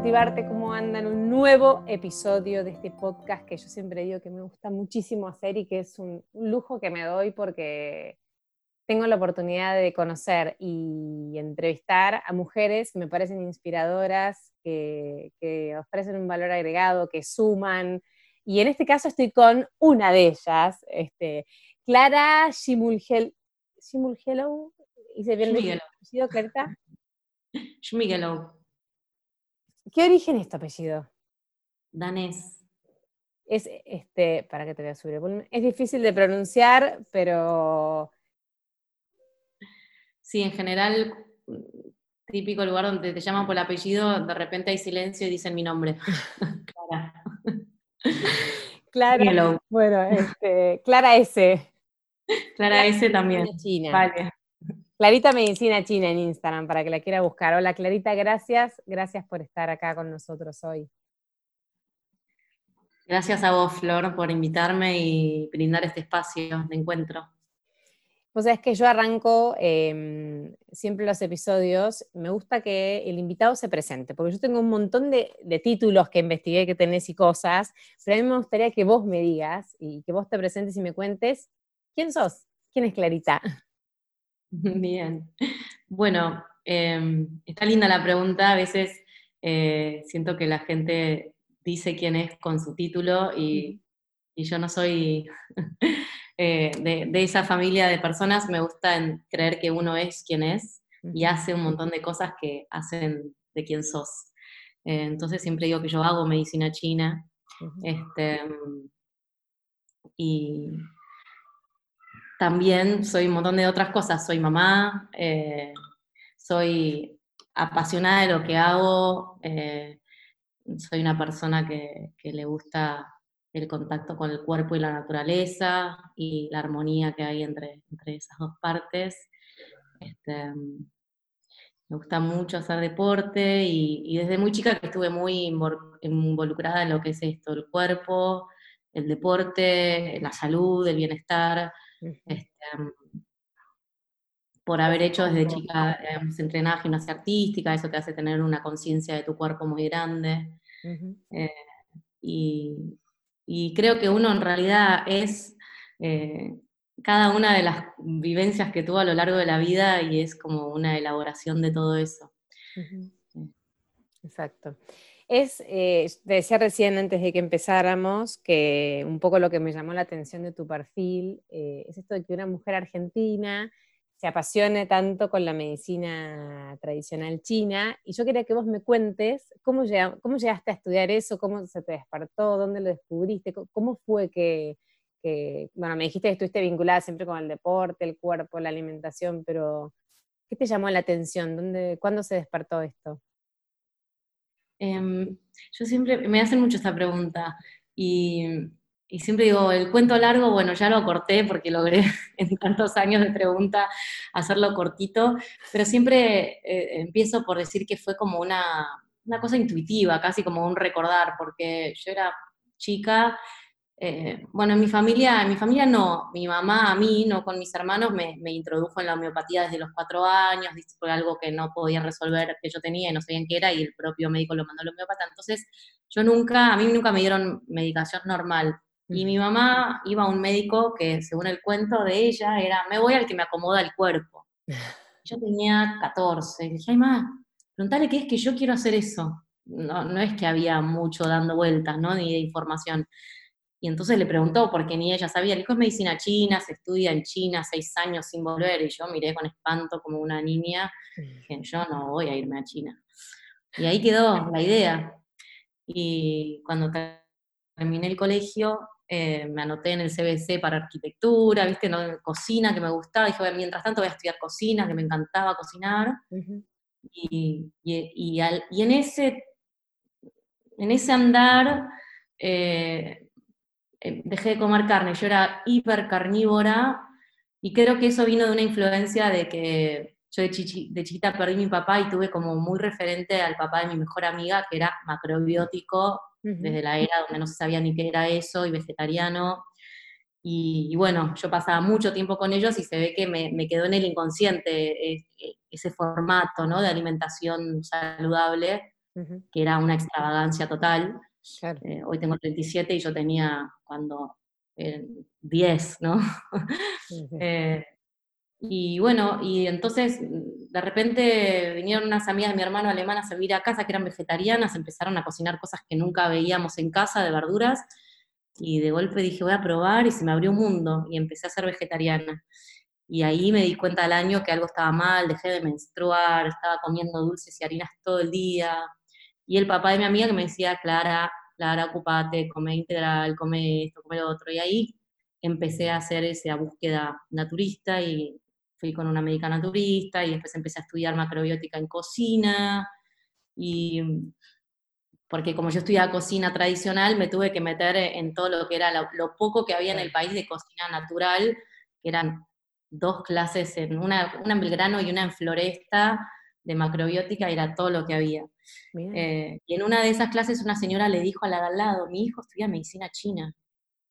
Motivarte. ¿Cómo andan? Un nuevo episodio de este podcast que yo siempre digo que me gusta muchísimo hacer y que es un lujo que me doy porque tengo la oportunidad de conocer y entrevistar a mujeres que me parecen inspiradoras, que, ofrecen un valor agregado, que suman. Y en este caso estoy con una de ellas, este, Clara Shimulgel. ¿Shimulgelo? ¿Hice bien el apellido, Clarita? ¿Qué origen es tu apellido? Danés. Es, este, para que te voy a subir. Es difícil de pronunciar, pero... Sí, en general, típico lugar donde te llaman por el apellido, de repente hay silencio y dicen mi nombre. Clara. Clara. Bueno, este, Clara S. Clara S también. China. Vale. Clarita Medicina China en Instagram para que la quiera buscar. Hola Clarita, gracias. Gracias por estar acá con nosotros hoy. Gracias a vos, Flor, por invitarme y brindar este espacio de encuentro. Pues es que yo arranco em, siempre los episodios, me gusta que el invitado se presente, porque yo tengo un montón de, de, títulos que investigué que tenés y cosas, pero a mí me gustaría que vos me digas y que vos te presentes y me cuentes quién sos, quién es Clarita. Bien. Bueno, em, está linda la pregunta. A veces eh, siento que la gente dice quién es con su título y, yo no soy eh, de, esa familia de personas. Me gusta creer que uno es quien es y hace un montón de cosas que hacen de quien sos. Eh, entonces siempre digo que yo hago medicina china. Este, y, también soy un montón de otras cosas. Soy mamá, eh, soy apasionada de lo que hago, eh, soy una persona que, le gusta el contacto con el cuerpo y la naturaleza y la armonía que hay entre, entre esas dos partes. Este, me gusta mucho hacer deporte y, y, desde muy chica que estuve muy involucrada en lo que es esto, el cuerpo, el deporte, la salud, el bienestar. Este, por haber hecho desde chica, digamos, entrenada gimnasia artística, eso te hace tener una conciencia de tu cuerpo muy grande. Eh, y, creo que uno en realidad es eh, cada una de las vivencias que tuvo a lo largo de la vida y es como una elaboración de todo eso. Exacto. Es, eh, te decía recién antes de que empezáramos que un poco lo que me llamó la atención de tu perfil eh, es esto de que una mujer argentina se apasione tanto con la medicina tradicional china y yo quería que vos me cuentes cómo, llegaste a estudiar eso, cómo se te despertó, dónde lo descubriste, cómo fue que, bueno, me dijiste que estuviste vinculada siempre con el deporte, el cuerpo, la alimentación, pero ¿qué te llamó la atención? ¿Dónde, ¿Cuándo se despertó esto? Em, yo siempre, me hacen mucho esta pregunta y, siempre digo, el cuento largo, bueno, ya lo corté porque logré en tantos años de pregunta hacerlo cortito, pero siempre eh, empiezo por decir que fue como una, una cosa intuitiva, casi como un recordar, porque yo era chica eh, bueno, en mi familia, en mi familia no, mi mamá a mí, no con mis hermanos, me, introdujo en la homeopatía desde los cuatro años, por algo que no podían resolver, que yo tenía y no sabían qué era, y el propio médico lo mandó a la homeopata. Entonces, yo nunca, a mí nunca me dieron medicación normal. Y mi mamá iba a un médico que, según el cuento de ella, era, me voy al que me acomoda el cuerpo. Yo tenía 14, y dije, ay, más, preguntale qué es que yo quiero hacer eso. No, no es que había mucho dando vueltas, ¿no? Ni de información. Y entonces le preguntó, porque ni ella sabía, el hijo es medicina china, se estudia en China seis años sin volver, y yo miré con espanto como una niña, dije, yo no voy a irme a China. Y ahí quedó la idea. Y cuando terminé el colegio, eh, me anoté en el CBC para arquitectura, viste, ¿no? cocina que me gustaba, dije, mientras tanto voy a estudiar cocina, que me encantaba cocinar. y, y, en, ese, en ese andar... Eh, dejé de comer carne, yo era hiper carnívora y creo que eso vino de una influencia de que yo de, de chiquita perdí mi papá y tuve como muy referente al papá de mi mejor amiga, que era macrobiótico, desde la era donde no se sabía ni qué era eso, y vegetariano. Y, bueno, yo pasaba mucho tiempo con ellos y se ve que me, quedó en el inconsciente e, e, ese formato ¿no? de alimentación saludable, que era una extravagancia total. Eh, hoy tengo 37 y yo tenía cuando 10, ¿no? Eh, y bueno, y entonces de repente vinieron unas amigas de mi hermano alemán a servir a casa que eran vegetarianas, empezaron a cocinar cosas que nunca veíamos en casa de verduras y de golpe dije voy a probar y se me abrió un mundo y empecé a ser vegetariana. Y ahí me di cuenta al año que algo estaba mal, dejé de menstruar, estaba comiendo dulces y harinas todo el día. Y el papá de mi amiga que me decía, Clara, Clara, ocupate, come integral, come esto, come lo otro. Y ahí empecé a hacer esa búsqueda naturista y fui con una médica naturista y después empecé a estudiar macrobiótica en cocina. Y porque como yo estudiaba cocina tradicional, me tuve que meter en todo lo que era lo, poco que había en el país de cocina natural, que eran dos clases, en una, una en Belgrano y una en Floresta, de macrobiótica, era todo lo que había. Eh, y en una de esas clases una señora le dijo a la de al lado, mi hijo estudia medicina china.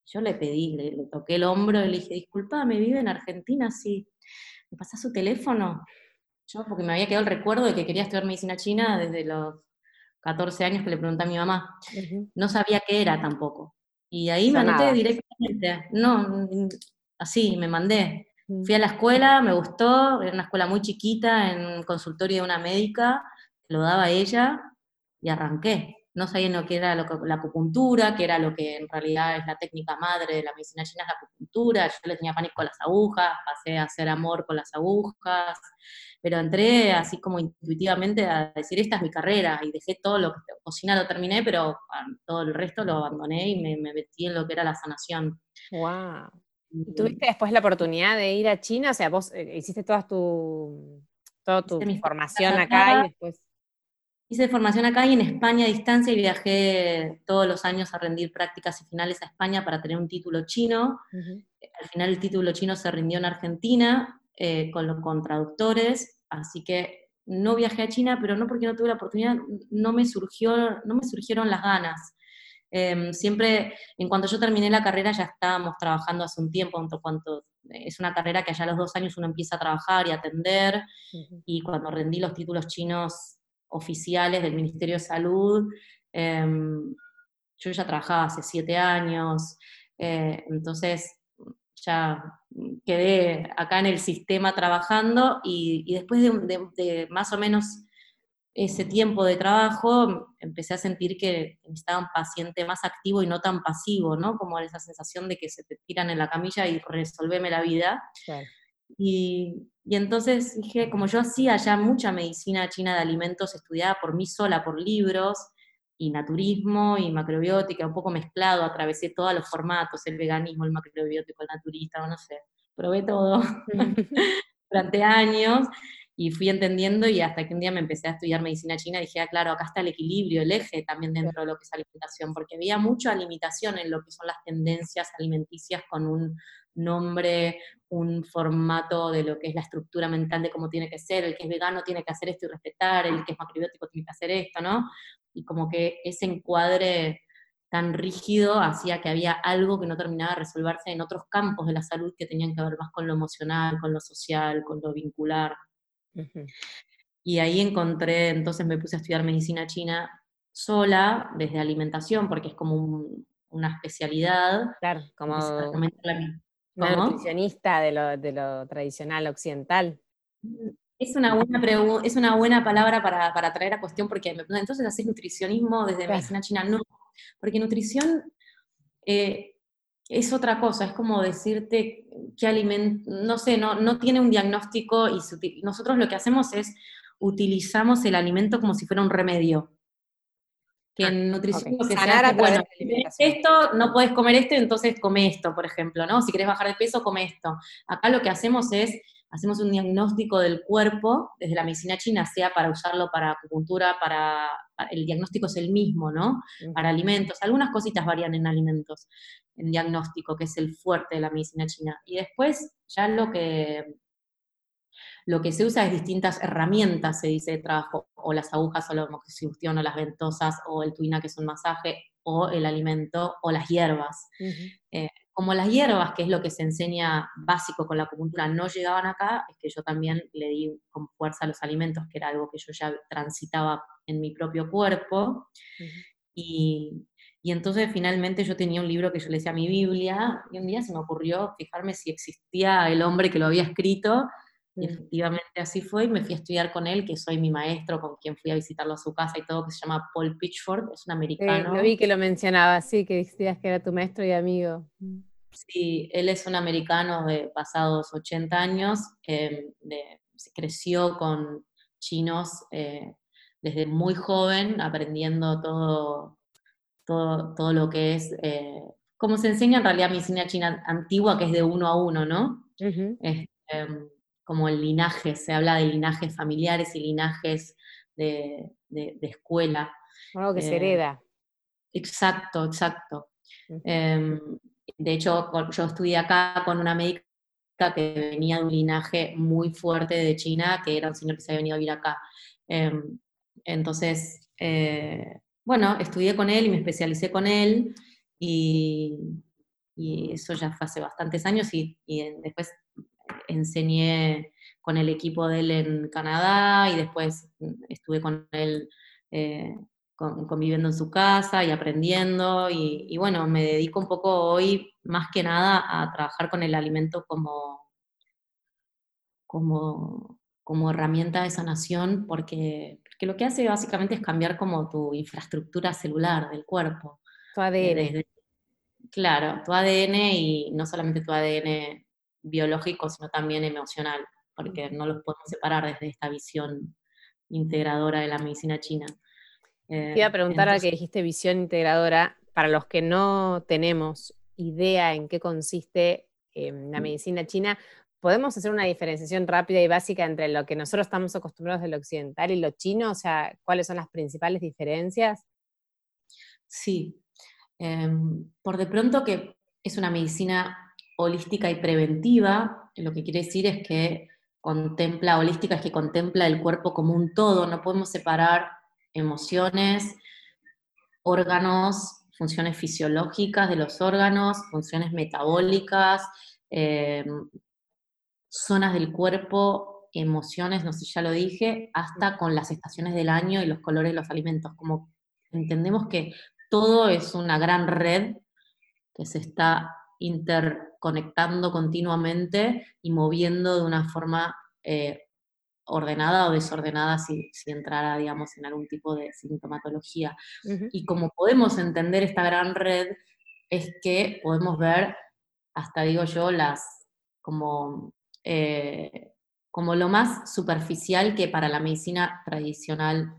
Yo le pedí, le, toqué el hombro y le dije, disculpa, ¿me vive en Argentina? Sí. ¿Me pasa su teléfono? Yo, porque me había quedado el recuerdo de que quería estudiar medicina china desde los 14 años que le pregunté a mi mamá. No sabía qué era tampoco. Y ahí me anoté directamente. No, así, me mandé. Fui a la escuela, me gustó, era una escuela muy chiquita, en consultorio de una médica, lo daba ella, y arranqué. No sabía lo que era la acupuntura, que era lo que en realidad es la técnica madre de la medicina china, es la acupuntura. Yo le tenía pánico a las agujas, pasé a hacer amor con las agujas, pero entré así como intuitivamente a decir, esta es mi carrera, y dejé todo lo que cocina lo terminé, pero ah, todo el resto lo abandoné y me, me metí en lo que era la sanación. ¡Wow! ¿Y tuviste después la oportunidad de ir a China? O sea, vos eh, hiciste toda tu, toda tu formación acá, y después... Hice formación acá y en España a distancia y viajé todos los años a rendir prácticas y finales a España para tener un título chino. Al final el título chino se rindió en Argentina eh, con, con traductores, así que no viajé a China, pero no porque no tuve la oportunidad, no me, surgió, no me surgieron las ganas. Em, siempre, en cuanto yo terminé la carrera, ya estábamos trabajando hace un tiempo, en cuanto es una carrera que allá a los dos años uno empieza a trabajar y atender, y cuando rendí los títulos chinos oficiales del Ministerio de Salud, em, yo ya trabajaba hace siete años, eh, entonces ya quedé acá en el sistema trabajando y, después de más o menos ese tiempo de trabajo empecé a sentir que necesitaba un paciente más activo y no tan pasivo, ¿no? Como esa sensación de que se te tiran en la camilla y resolveme la vida. Y, y, entonces dije, como yo hacía ya mucha medicina china de alimentos estudiada por mí sola, por libros, y naturismo y macrobiótica, un poco mezclado, atravesé todos los formatos, el veganismo, el macrobiótico, el naturista, no sé, probé todo durante años y fui entendiendo y hasta que un día me empecé a estudiar medicina china y dije, ah, claro, acá está el equilibrio, el eje también dentro de lo que es alimentación, porque había mucha limitación en lo que son las tendencias alimenticias con un nombre, un formato de lo que es la estructura mental de cómo tiene que ser, el que es vegano tiene que hacer esto y respetar, el que es macrobiótico tiene que hacer esto, ¿no? Y como que ese encuadre tan rígido hacía que había algo que no terminaba de resolverse en otros campos de la salud que tenían que ver más con lo emocional, con lo social, con lo vincular. Y ahí encontré, entonces me puse a estudiar medicina china sola, desde alimentación, porque es como una especialidad. Claro, como una nutricionista de lo, de lo, tradicional occidental. Es una buena, es una buena palabra para, para, traer a cuestión, porque entonces haces nutricionismo desde medicina china. No, porque nutrición eh, es otra cosa, es como decirte qué alimento, no sé, no, no tiene un diagnóstico y nosotros lo que hacemos es utilizamos el alimento como si fuera un remedio. Que ah, en nutrición lo que se hace, bueno, esto, no puedes comer esto, entonces come esto, por ejemplo, ¿no? Si quieres bajar de peso, come esto. Acá lo que hacemos es hacemos un diagnóstico del cuerpo desde la medicina china, sea para usarlo para acupuntura, para, el diagnóstico es el mismo, ¿no? Para alimentos, algunas cositas varían en alimentos, en diagnóstico, que es el fuerte de la medicina china. Y después ya lo que lo que se usa es distintas herramientas, se dice, de trabajo, o las agujas, o la homoxisustión, o las ventosas, o el tuina, que es un masaje, o el alimento, o las hierbas. Como las hierbas, que es lo que se enseña básico con la acupuntura, no llegaban acá, es que yo también le di con fuerza a los alimentos, que era algo que yo ya transitaba en mi propio cuerpo. y, y, entonces finalmente yo tenía un libro que yo le decía mi Biblia, y un día se me ocurrió fijarme si existía el hombre que lo había escrito, y efectivamente así fue, y me fui a estudiar con él, que soy mi maestro, con quien fui a visitarlo a su casa y todo, que se llama Paul Pitchford, es un americano. lo vi que lo mencionaba, sí, que decías que era tu maestro y amigo. Sí, él es un americano de pasados 80 años, eh, creció con chinos eh, desde muy joven, aprendiendo todo, todo, todo lo que es, eh, como se enseña en realidad medicina china antigua, que es de uno a uno, ¿no? Em, como el linaje, se habla de linajes familiares y linajes de, escuela. Algo que se hereda. Exacto, exacto. De hecho, yo estudié acá con una médica que venía de un linaje muy fuerte de China, que era un señor que se había venido a vivir acá. Em, entonces, eh, bueno, estudié con él y me especialicé con él y, eso ya fue hace bastantes años y, después enseñé con el equipo de él en Canadá y después estuve con él eh, conviviendo en su casa y aprendiendo. Y, bueno, me dedico un poco hoy más que nada a trabajar con el alimento como, como, como herramienta de sanación, porque, porque lo que hace básicamente es cambiar como tu infraestructura celular del cuerpo. Tu ADN. claro, tu ADN y no solamente tu ADN biológico, sino también emocional, porque no los podemos separar desde esta visión integradora de la medicina china. Te iba a eh, preguntar a que dijiste visión integradora, para los que no tenemos idea en qué consiste em, la mm. medicina china, ¿podemos hacer una diferenciación rápida y básica entre lo que nosotros estamos acostumbrados del occidental y lo chino? O sea, ¿cuáles son las principales diferencias? Sí. Em, por de pronto que es una medicina holística y preventiva, lo que quiere decir es que contempla, holística es que contempla el cuerpo como un todo, no podemos separar emociones, órganos, funciones fisiológicas de los órganos, funciones metabólicas, eh, zonas del cuerpo, emociones, no sé, ya lo dije, hasta con las estaciones del año y los colores de los alimentos. Como entendemos que todo es una gran red que se está interconectando continuamente y moviendo de una forma eh, ordenada o desordenada si, si, entrara, digamos, en algún tipo de sintomatología. Y como podemos entender esta gran red, es que podemos ver, hasta digo yo, las como, eh, como lo más superficial que para la medicina tradicional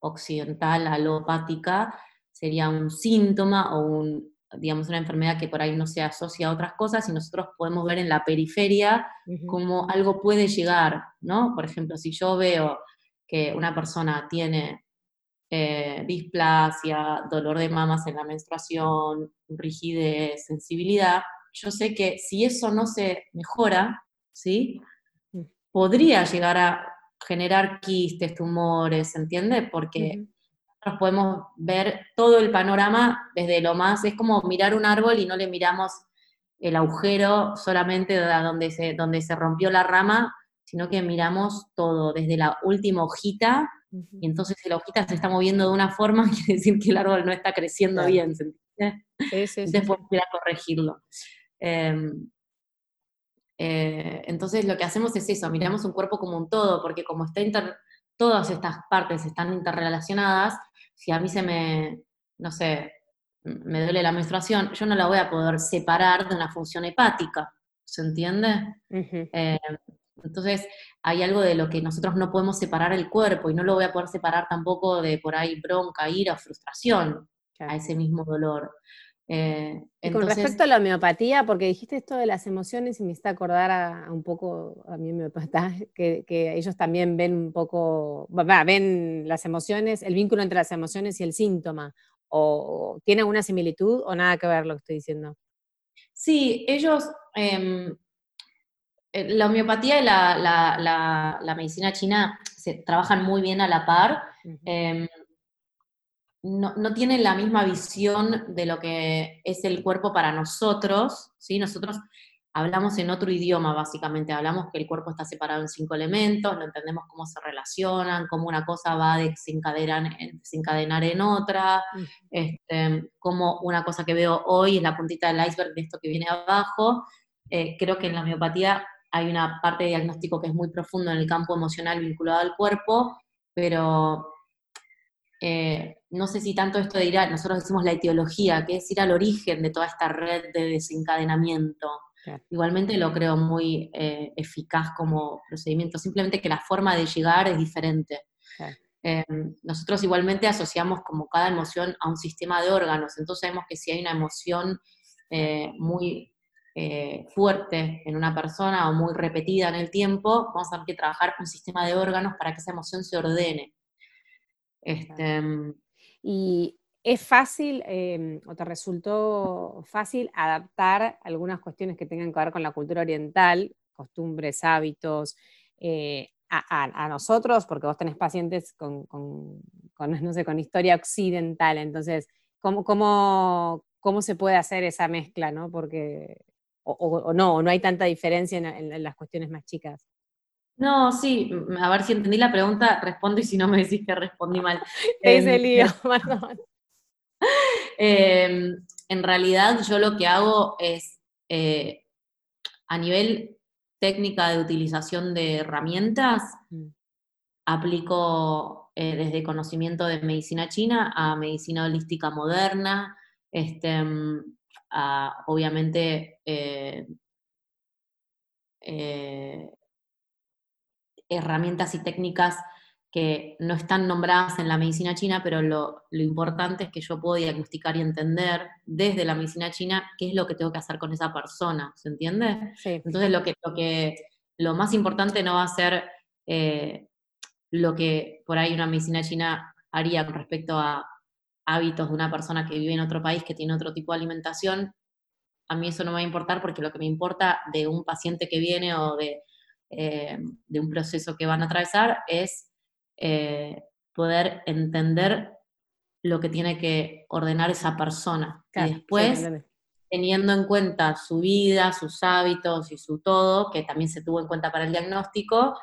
occidental, alopática, sería un síntoma o un, digamos, una enfermedad que por ahí no se asocia a otras cosas y nosotros podemos ver en la periferia cómo algo puede llegar, ¿no? Por ejemplo, si yo veo que una persona tiene eh, displasia, dolor de mamas en la menstruación, rigidez, sensibilidad, yo sé que si eso no se mejora, ¿sí? Mm. Podría llegar a generar quistes, tumores, ¿se entiende? Porque podemos ver todo el panorama desde lo más, es como mirar un árbol y no le miramos el agujero solamente de donde se, donde se rompió la rama, sino que miramos todo, desde la última hojita, y entonces si la hojita se está moviendo de una forma, quiere decir que el árbol no está creciendo bien, ¿se entiende? Sí, sí, Después sí, corregirlo. Em, eh, entonces lo que hacemos es eso, miramos un cuerpo como un todo, porque como está todas estas partes están interrelacionadas, si a mí se me, no sé, me duele la menstruación, yo no la voy a poder separar de una función hepática, ¿se entiende? Eh, entonces, hay algo de lo que nosotros no podemos separar el cuerpo y no lo voy a poder separar tampoco de por ahí bronca, ira frustración a ese mismo dolor. Eh, con respecto a la homeopatía, porque dijiste esto de las emociones y me está acordar a, un poco a mi homeopata, que, ellos también ven un poco, ven las emociones, el vínculo entre las emociones y el síntoma, o tiene alguna similitud o nada que ver lo que estoy diciendo. Sí, ellos, em, eh, la homeopatía y la, medicina china se trabajan muy bien a la par no, no, tienen la misma visión de lo que es el cuerpo para nosotros, ¿sí? Nosotros hablamos en otro idioma, básicamente, hablamos que el cuerpo está separado en cinco elementos, no entendemos cómo se relacionan, cómo una cosa va a desencadenar, desencadenar en otra, este, cómo una cosa que veo hoy es la puntita del iceberg de esto que viene abajo. Eh, creo que en la miopatía hay una parte de diagnóstico que es muy profundo en el campo emocional vinculado al cuerpo, pero eh, no sé si tanto esto de ir a, nosotros decimos la etiología, que es ir al origen de toda esta red de desencadenamiento. Igualmente lo creo muy eh, eficaz como procedimiento, simplemente que la forma de llegar es diferente. Eh, nosotros igualmente asociamos como cada emoción a un sistema de órganos, entonces sabemos que si hay una emoción muy fuerte en una persona o muy repetida en el tiempo, vamos a tener que trabajar un sistema de órganos para que esa emoción se ordene. Este, y es fácil em, o te resultó fácil adaptar algunas cuestiones que tengan que ver con la cultura oriental, costumbres, hábitos, eh, a, nosotros, porque vos tenés pacientes con, no sé, con historia occidental, entonces, ¿cómo, cómo, cómo se puede hacer esa mezcla? ¿no? Porque, o, no, no hay tanta diferencia en las cuestiones más chicas. No, sí, a ver si entendí la pregunta, respondo y si no me decís que respondí mal. Es el lío, em, en realidad yo lo que hago es, eh, a nivel técnica de utilización de herramientas, mm. aplico eh, desde conocimiento de medicina china a medicina holística moderna, este, mm, obviamente eh, herramientas y técnicas que no están nombradas en la medicina china, pero lo, importante es que yo puedo diagnosticar y entender desde la medicina china qué es lo que tengo que hacer con esa persona, ¿se entiende? Entonces lo que, lo que lo más importante no va a ser eh, lo que por ahí una medicina china haría con respecto a hábitos de una persona que vive en otro país, que tiene otro tipo de alimentación, a mí eso no me va a importar porque lo que me importa de un paciente que viene o de eh, de un proceso que van a atravesar es eh, poder entender lo que tiene que ordenar esa persona. y después, teniendo en cuenta su vida, sus hábitos y su todo, que también se tuvo en cuenta para el diagnóstico,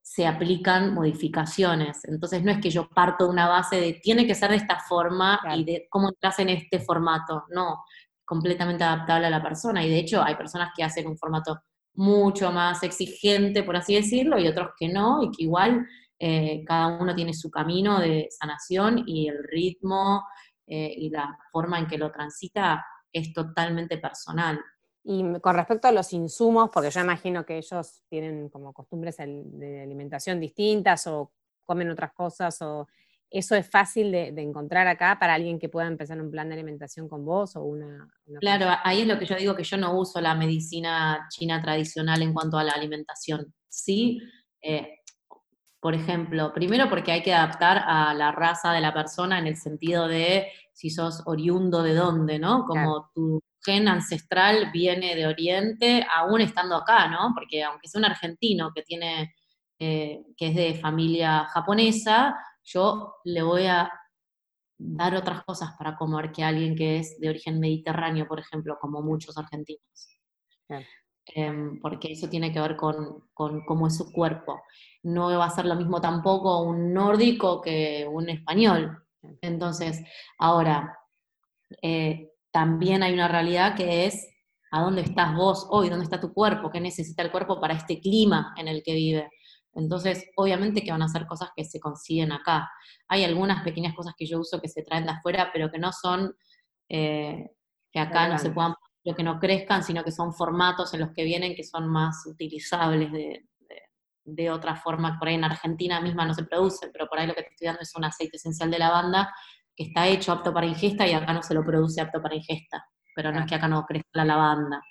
se aplican modificaciones. Entonces no es que yo parto de una base de tiene que ser de esta forma y de cómo entras en este formato. No, completamente adaptable a la persona. Y de hecho hay personas que hacen un formato mucho más exigente, por así decirlo, y otros que no, y que igual eh, cada uno tiene su camino de sanación y el ritmo eh, y la forma en que lo transita es totalmente personal. Y con respecto a los insumos, porque yo imagino que ellos tienen como costumbres de alimentación distintas o comen otras cosas o ¿Eso es fácil de, encontrar acá para alguien que pueda empezar un plan de alimentación con vos o una... claro, ahí es lo que yo digo, que yo no uso la medicina china tradicional en cuanto a la alimentación. Sí, eh, por ejemplo, primero porque hay que adaptar a la raza de la persona en el sentido de si sos oriundo de dónde, ¿no? Como tu gen ancestral viene de Oriente, aún estando acá, ¿no? Porque aunque sea un argentino que tiene, eh, que es de familia japonesa, yo le voy a dar otras cosas para comer que alguien que es de origen mediterráneo, por ejemplo, como muchos argentinos. Em, porque eso tiene que ver con, cómo es su cuerpo. No va a ser lo mismo tampoco un nórdico que un español. Entonces, ahora, eh, también hay una realidad que es a dónde estás vos hoy, dónde está tu cuerpo, qué necesita el cuerpo para este clima en el que vive. Entonces, obviamente que van a ser cosas que se consiguen acá. Hay algunas pequeñas cosas que yo uso que se traen de afuera, pero que no son, eh, que acá no se puedan, que no crezcan, sino que son formatos en los que vienen que son más utilizables de, de, otra forma. Por ahí en Argentina misma no se produce, pero por ahí lo que te estoy dando es un aceite esencial de lavanda que está hecho apto para ingesta y acá no se lo produce apto para ingesta, pero no es que acá no crezca la lavanda.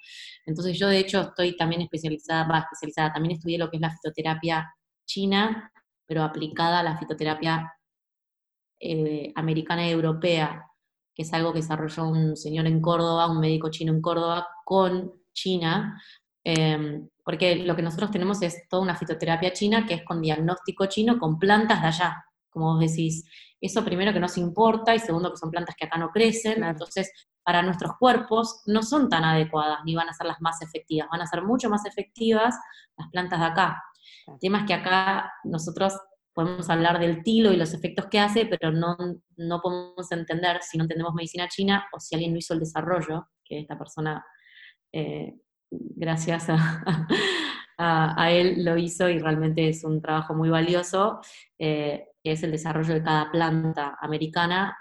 Entonces yo de hecho estoy también especializada, va, especializada, también estudié lo que es la fitoterapia china, pero aplicada a la fitoterapia eh, americana y europea, que es algo que desarrolló un señor en Córdoba, un médico chino en Córdoba, con China, em, porque lo que nosotros tenemos es toda una fitoterapia china que es con diagnóstico chino, con plantas de allá, como vos decís. Eso primero que nos importa y segundo que son plantas que acá no crecen, entonces para nuestros cuerpos no son tan adecuadas ni van a ser las más efectivas, van a ser mucho más efectivas las plantas de acá. El tema es que acá nosotros podemos hablar del tilo y los efectos que hace, pero no, no podemos entender si no entendemos medicina china o si alguien no hizo el desarrollo, que esta persona, eh, gracias a, él, lo hizo y realmente es un trabajo muy valioso, eh, que es el desarrollo de cada planta americana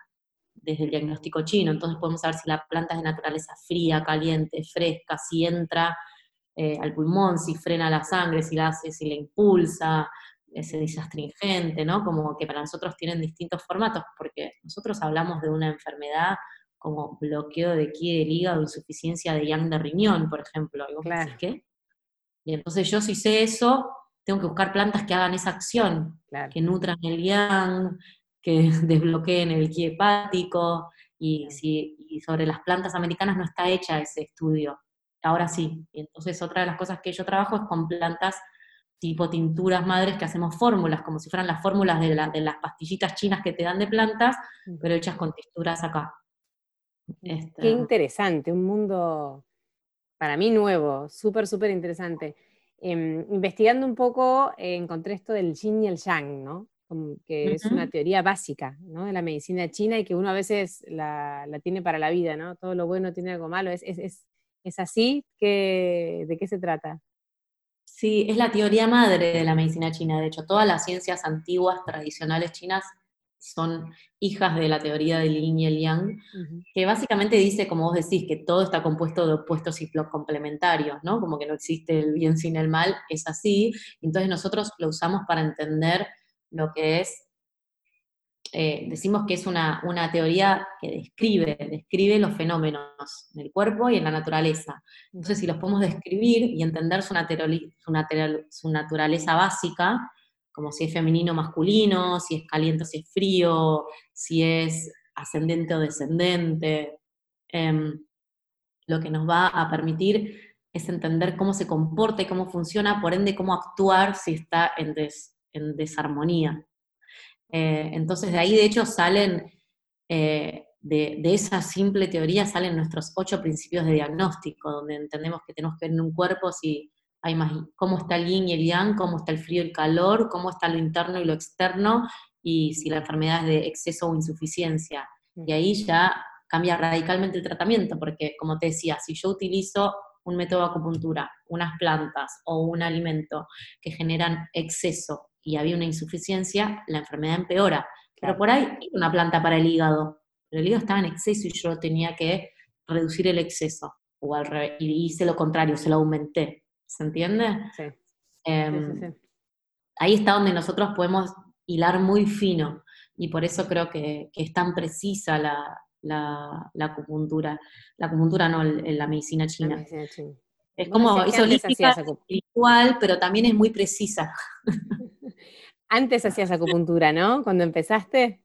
desde el diagnóstico chino. Entonces podemos saber si la planta es de naturaleza fría, caliente, fresca, si entra eh, al pulmón, si frena la sangre, si la hace, si la impulsa, se dice astringente, ¿no? Como que para nosotros tienen distintos formatos, porque nosotros hablamos de una enfermedad como bloqueo de ki del hígado, insuficiencia de yang de riñón, por ejemplo. ¿Y vos qué? Y entonces yo si sé eso, tengo que buscar plantas que hagan esa acción, que nutran el yang, que desbloqueen el ki hepático, y, si, y sobre las plantas americanas no está hecha ese estudio. Ahora sí. Entonces otra de las cosas que yo trabajo es con plantas tipo tinturas madres que hacemos fórmulas, como si fueran las fórmulas de, las pastillitas chinas que te dan de plantas, pero hechas con texturas acá. Este Qué interesante, un mundo para mí nuevo, súper, súper interesante. Em, investigando un poco, eh, encontré esto del yin y el yang, ¿no? Que es una teoría básica ¿no? de la medicina china y que uno a veces la, tiene para la vida, ¿no? Todo lo bueno tiene algo malo. ¿Es, es, es así? ¿De qué se trata? Sí, es la teoría madre de la medicina china. De hecho, todas las ciencias antiguas, tradicionales chinas, son hijas de la teoría del yin y el yang, que básicamente dice, como vos decís, que todo está compuesto de opuestos y complementarios, ¿no? Como que no existe el bien sin el mal, es así. Entonces nosotros lo usamos para entender lo que es eh, decimos que es una, teoría que describe, describe los fenómenos en el cuerpo y en la naturaleza. Entonces, si los podemos describir y entender su, naturaleza básica, como si es femenino o masculino, si es caliente o si es frío, si es ascendente o descendente, em, lo que nos va a permitir es entender cómo se comporta y cómo funciona, por ende cómo actuar si está en desarmonía. Eh, entonces de ahí de hecho salen, eh, de, esa simple teoría salen nuestros ocho principios de diagnóstico, donde entendemos que tenemos que ver en un cuerpo si hay más, cómo está el yin y el yang, cómo está el frío y el calor, cómo está lo interno y lo externo, y si la enfermedad es de exceso o insuficiencia. Y ahí ya cambia radicalmente el tratamiento, porque como te decía, si yo utilizo un método de acupuntura, unas plantas o un alimento que generan exceso y había una insuficiencia, la enfermedad empeora. Pero por ahí una planta para el hígado, pero el hígado estaba en exceso y yo tenía que reducir el exceso, o al revés, y hice lo contrario, se lo aumenté. ¿Se entiende? Sí. Em, ahí está donde nosotros podemos hilar muy fino, y por eso creo que, es tan precisa la, la, acupuntura. La acupuntura no, la medicina china. La medicina china. Es como, es holística, espiritual, pero también es muy precisa. Antes hacías acupuntura, ¿no? Cuando empezaste.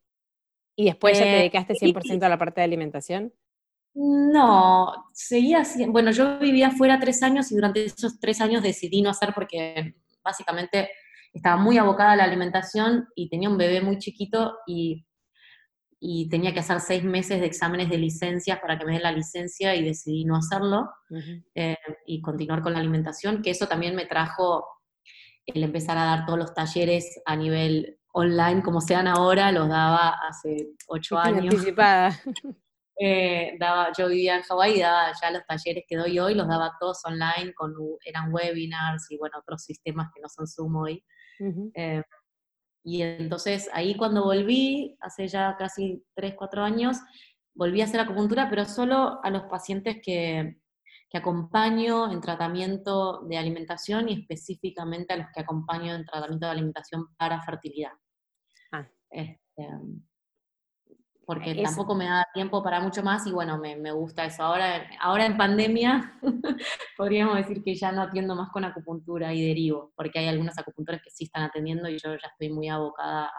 ¿Y después ya te eh, dedicaste 100% a la parte de alimentación? No, seguía haciendo. Bueno, yo vivía fuera tres años y durante esos tres años decidí no hacer porque básicamente estaba muy abocada a la alimentación y tenía un bebé muy chiquito y, tenía que hacer seis meses de exámenes de licencias para que me den la licencia y decidí no hacerlo eh, y continuar con la alimentación, que eso también me trajo el empezar a dar todos los talleres a nivel online, como sean ahora, los daba hace ocho años. Eh, daba, yo vivía en Hawái y daba ya los talleres que doy hoy, los daba todos online, con, eran webinars y bueno, otros sistemas que no son Zoom hoy. Eh, y entonces ahí cuando volví, hace ya casi tres, cuatro años, volví a hacer acupuntura, pero solo a los pacientes que, que acompaño en tratamiento de alimentación y específicamente a los que acompaño en tratamiento de alimentación para fertilidad. Ah. Este, porque tampoco me da tiempo para mucho más y bueno, me, me gusta eso. Ahora, ahora en pandemia podríamos decir que ya no atiendo más con acupuntura y derivo, porque hay algunas acupunturas que sí están atendiendo y yo ya estoy muy abocada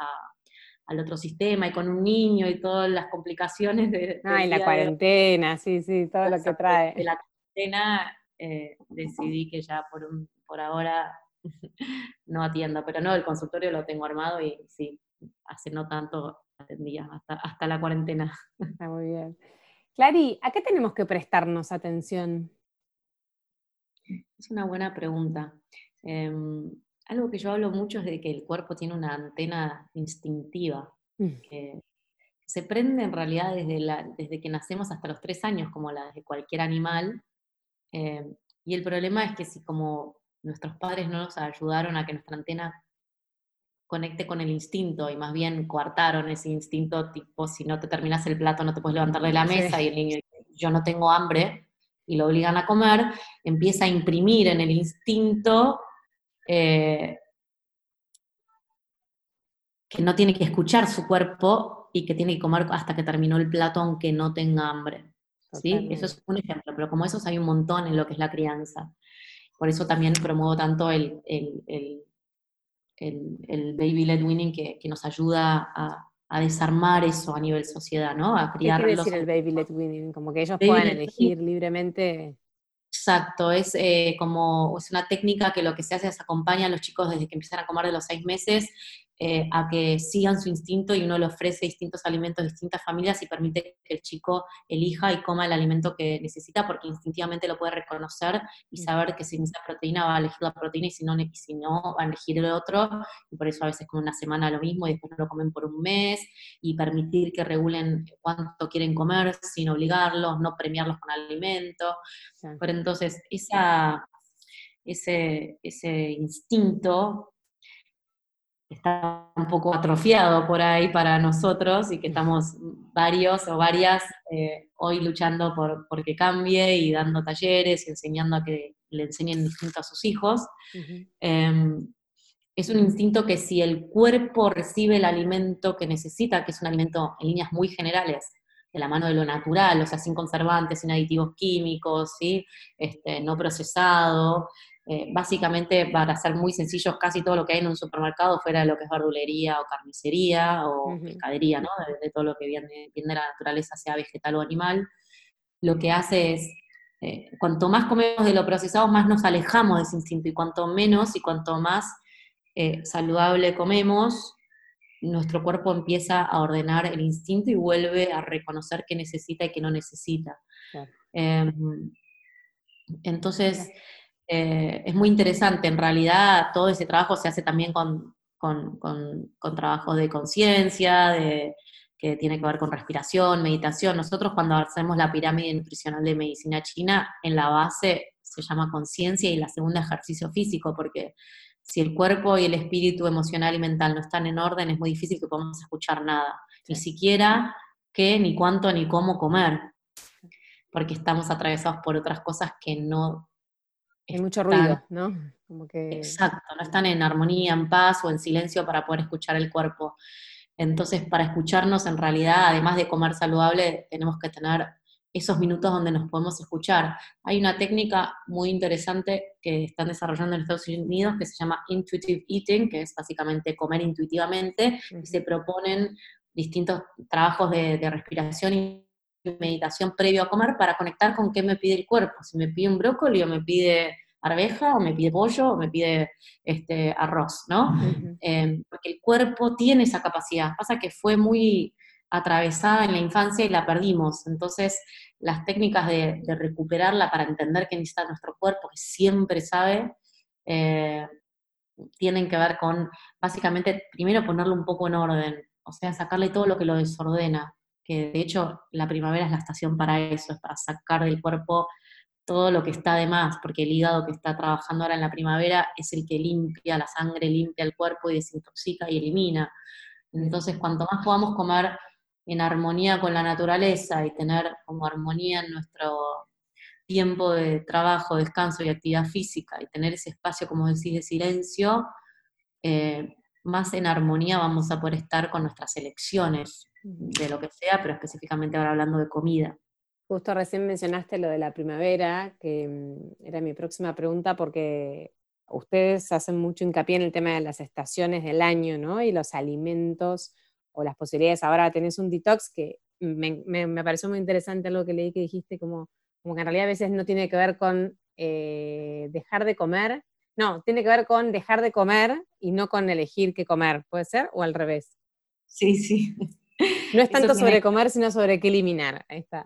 al otro sistema y con un niño y todas las complicaciones de... Ah, y la cuarentena, sí, sí, todo lo que trae. De la cuarentena eh, decidí que ya por, un, por ahora no atiendo, pero no, el consultorio lo tengo armado y sí, hace no tanto atendía, hasta, hasta la cuarentena. Está muy bien. Clary, ¿a qué tenemos que prestarnos atención? Es una buena pregunta. Em, algo que yo hablo mucho es de que el cuerpo tiene una antena instintiva, mm. que se prende en realidad desde, la, desde que nacemos hasta los tres años, como la de cualquier animal. Em, y el problema es que si como nuestros padres no nos ayudaron a que nuestra antena conecte con el instinto y más bien coartaron ese instinto tipo si no te terminas el plato no te puedes levantar de la mesa y el niño yo no tengo hambre y lo obligan a comer, empieza a imprimir en el instinto eh, que no tiene que escuchar su cuerpo y que tiene que comer hasta que terminó el plato aunque no tenga hambre. ¿Sí? Eso es un ejemplo, pero como esos hay un montón en lo que es la crianza. Por eso también promuevo tanto el el, baby led winning que, nos ayuda a, desarmar eso a nivel sociedad, ¿no? A criar ¿Qué quiere decir el baby led winning? Como que ellos puedan elegir libremente. Exacto, es eh, como es una técnica que lo que se hace es acompañar a los chicos desde que empiezan a comer de los seis meses eh, a que sigan su instinto y uno le ofrece distintos alimentos a distintas familias y permite que el chico elija y coma el alimento que necesita porque instintivamente lo puede reconocer y saber que si necesita proteína va a elegir la proteína y si no, si no va a elegir el otro. Y por eso a veces con una semana lo mismo y después no lo comen por un mes. Y permitir que regulen cuánto quieren comer sin obligarlos, no premiarlos con alimento. Pero entonces esa, ese, ese instinto está un poco atrofiado por ahí para nosotros y que estamos varios o varias eh, hoy luchando por, que cambie y dando talleres y enseñando a que le enseñen distinto a sus hijos. Em, es un instinto que si el cuerpo recibe el alimento que necesita, que es un alimento en líneas muy generales, de la mano de lo natural, o sea, sin conservantes, sin aditivos químicos, ¿sí? este, no procesado, eh, básicamente para ser muy sencillos, casi todo lo que hay en un supermercado, fuera de lo que es verdulería o carnicería o pescadería, ¿no? De, todo lo que viene, viene, de la naturaleza, sea vegetal o animal, lo que hace es, eh, cuanto más comemos de lo procesado, más nos alejamos de ese instinto, y cuanto menos y cuanto más eh, saludable comemos, nuestro cuerpo empieza a ordenar el instinto y vuelve a reconocer qué necesita y qué no necesita. Em, entonces, eh, es muy interesante. En realidad, todo ese trabajo se hace también con, con, con, trabajo de conciencia, que tiene que ver con respiración, meditación. Nosotros cuando hacemos la pirámide nutricional de medicina china, en la base se llama conciencia y la segunda ejercicio físico, porque si el cuerpo y el espíritu emocional y mental no están en orden, es muy difícil que podamos escuchar nada, ni siquiera qué, ni cuánto, ni cómo comer, porque estamos atravesados por otras cosas que no hay mucho ruido, ¿no? Exacto, no están en armonía, en paz o en silencio para poder escuchar el cuerpo. Entonces, para escucharnos en realidad, además de comer saludable, tenemos que tener esos minutos donde nos podemos escuchar. Hay una técnica muy interesante que están desarrollando en Estados Unidos que se llama Intuitive Eating, que es básicamente comer intuitivamente, y se proponen distintos trabajos de, de respiración y meditación previo a comer para conectar con qué me pide el cuerpo. Si me pide un brócoli o me pide arveja o me pide pollo o me pide este, arroz, ¿no? Em, porque el cuerpo tiene esa capacidad. Pasa que fue muy atravesada en la infancia y la perdimos. Entonces, las técnicas de, recuperarla para entender qué necesita nuestro cuerpo, que siempre sabe, eh, tienen que ver con, básicamente, primero ponerlo un poco en orden, o sea, sacarle todo lo que lo desordena que de hecho la primavera es la estación para eso, es para sacar del cuerpo todo lo que está de más, porque el hígado que está trabajando ahora en la primavera es el que limpia la sangre, limpia el cuerpo y desintoxica y elimina. Entonces, cuanto más podamos comer en armonía con la naturaleza y tener como armonía en nuestro tiempo de trabajo, descanso y actividad física y tener ese espacio, como decís, de silencio, eh, más en armonía vamos a poder estar con nuestras elecciones, de lo que sea, pero específicamente ahora hablando de comida. Justo recién mencionaste lo de la primavera, que mm, era mi próxima pregunta, porque ustedes hacen mucho hincapié en el tema de las estaciones del año, ¿no? Y los alimentos o las posibilidades. Ahora tenés un detox que me, me, pareció muy interesante lo que leí que dijiste, como, como que en realidad a veces no tiene que ver con eh, dejar de comer, no, tiene que ver con dejar de comer y no con elegir qué comer, ¿puede ser? ¿O al revés? Sí, sí. No es tanto sobre comer, sino sobre qué eliminar. Ahí está.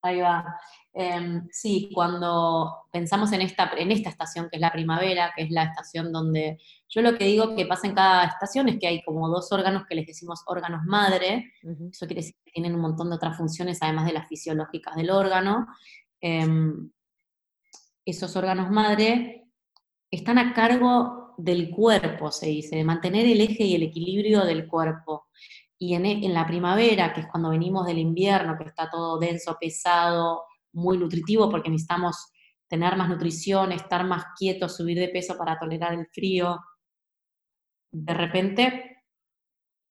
Ahí va. Em, sí, cuando pensamos en esta, en esta estación, que es la primavera, que es la estación donde yo lo que digo que pasa en cada estación es que hay como dos órganos que les decimos órganos madre, eso quiere decir que tienen un montón de otras funciones además de las fisiológicas del órgano. Em, esos órganos madre están a cargo del cuerpo, se dice, de mantener el eje y el equilibrio del cuerpo. Y en, en la primavera, que es cuando venimos del invierno, que está todo denso, pesado, muy nutritivo porque necesitamos tener más nutrición, estar más quietos, subir de peso para tolerar el frío. De repente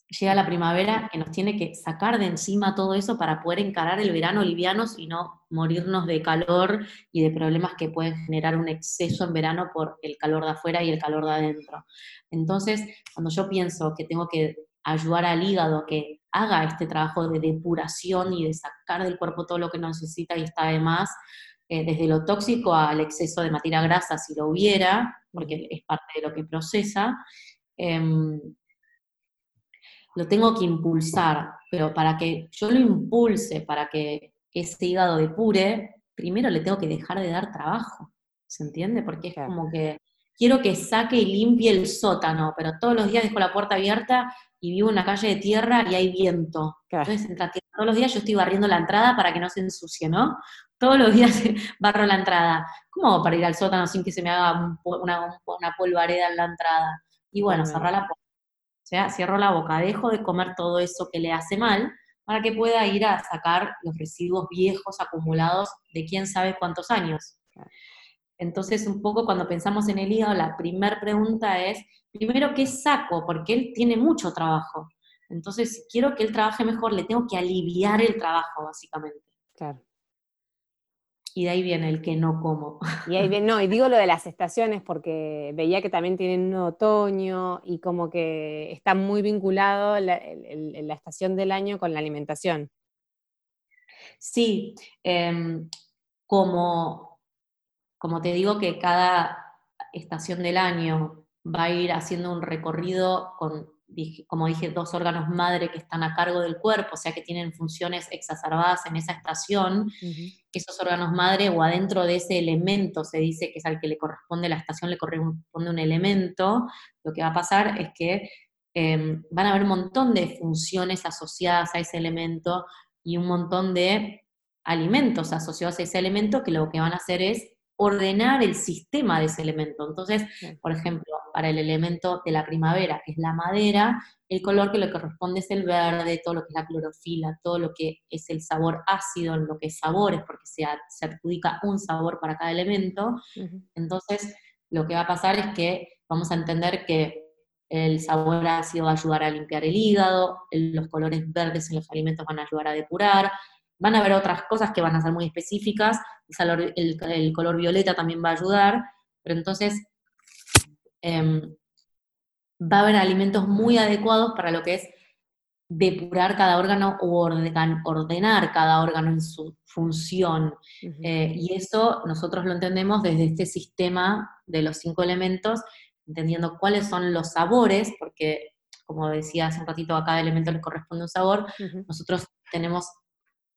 llega la primavera que nos tiene que sacar de encima todo eso para poder encarar el verano livianos y no morirnos de calor y de problemas que pueden generar un exceso en verano por el calor de afuera y el calor de adentro. Entonces, cuando yo pienso que tengo que ayudar al hígado que haga este trabajo de depuración y de sacar del cuerpo todo lo que necesita y está de más, eh, desde lo tóxico al exceso de materia grasa, si lo hubiera, porque es parte de lo que procesa, em, lo tengo que impulsar, pero para que yo lo impulse, para que ese hígado depure, primero le tengo que dejar de dar trabajo, ¿se entiende? Porque es como que quiero que saque y limpie el sótano, pero todos los días dejo la puerta abierta y vivo en una calle de tierra y hay viento. Entonces, todos los días yo estoy barriendo la entrada para que no se ensucie, ¿no? Todos los días barro la entrada. ¿Cómo hago para ir al sótano sin que se me haga una, polvareda en la entrada? Y bueno, cerrar la puerta. O sea, cierro la boca, dejo de comer todo eso que le hace mal para que pueda ir a sacar los residuos viejos acumulados de quién sabe cuántos años. Entonces, un poco cuando pensamos en el hígado, la primera pregunta es, primero, ¿qué saco? Porque él tiene mucho trabajo. Entonces, si quiero que él trabaje mejor, le tengo que aliviar el trabajo, básicamente. Claro. Y de ahí viene el que no como. Y ahí viene, no, y digo lo de las estaciones porque veía que también tienen un otoño y como que está muy vinculado la, la estación del año con la alimentación. Sí, em, como como te digo que cada estación del año va a ir haciendo un recorrido con, como dije, dos órganos madre que están a cargo del cuerpo, o sea que tienen funciones exacerbadas en esa estación, esos órganos madre o adentro de ese elemento se dice que es al que le corresponde, la estación le corresponde un elemento, lo que va a pasar es que em, van a haber un montón de funciones asociadas a ese elemento y un montón de alimentos asociados a ese elemento que lo que van a hacer es ordenar el sistema de ese elemento. Entonces, por ejemplo, para el elemento de la primavera, que es la madera, el color que le corresponde es el verde, todo lo que es la clorofila, todo lo que es el sabor ácido, lo que es sabores, porque se, se adjudica un sabor para cada elemento. Entonces, lo que va a pasar es que vamos a entender que el sabor ácido va a ayudar a limpiar el hígado, los colores verdes en los alimentos van a ayudar a depurar, Van a haber otras cosas que van a ser muy específicas, el, color violeta también va a ayudar, pero entonces em, va a haber alimentos muy adecuados para lo que es depurar cada órgano o ordenar cada órgano en su función. Eh, y eso nosotros lo entendemos desde este sistema de los cinco elementos, entendiendo cuáles son los sabores, porque como decía hace un ratito, a cada elemento le corresponde un sabor, nosotros tenemos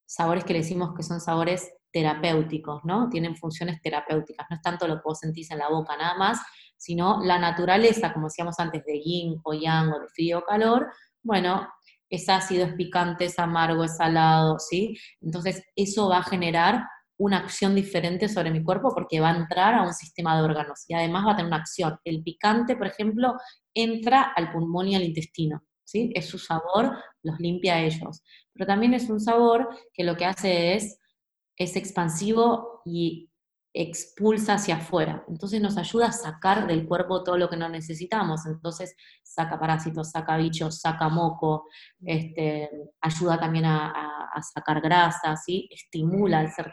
sabores que le decimos que son sabores terapéuticos, ¿no? Tienen funciones terapéuticas, no es tanto lo que vos sentís en la boca nada más, sino la naturaleza, como decíamos antes, de yin o yang o de frío o calor, bueno, es ácido, es picante, es amargo, es salado, ¿sí? Entonces eso va a generar una acción diferente sobre mi cuerpo porque va a entrar a un sistema de órganos y además va a tener una acción. El picante, por ejemplo, entra al pulmón y al intestino. Es su sabor, los limpia a ellos. Pero también es un sabor que lo que hace es, es expansivo y expulsa hacia afuera. Entonces nos ayuda a sacar del cuerpo todo lo que no necesitamos. Entonces saca parásitos, saca bichos, saca moco, este, ayuda también a, sacar grasa, ¿sí? estimula el ser.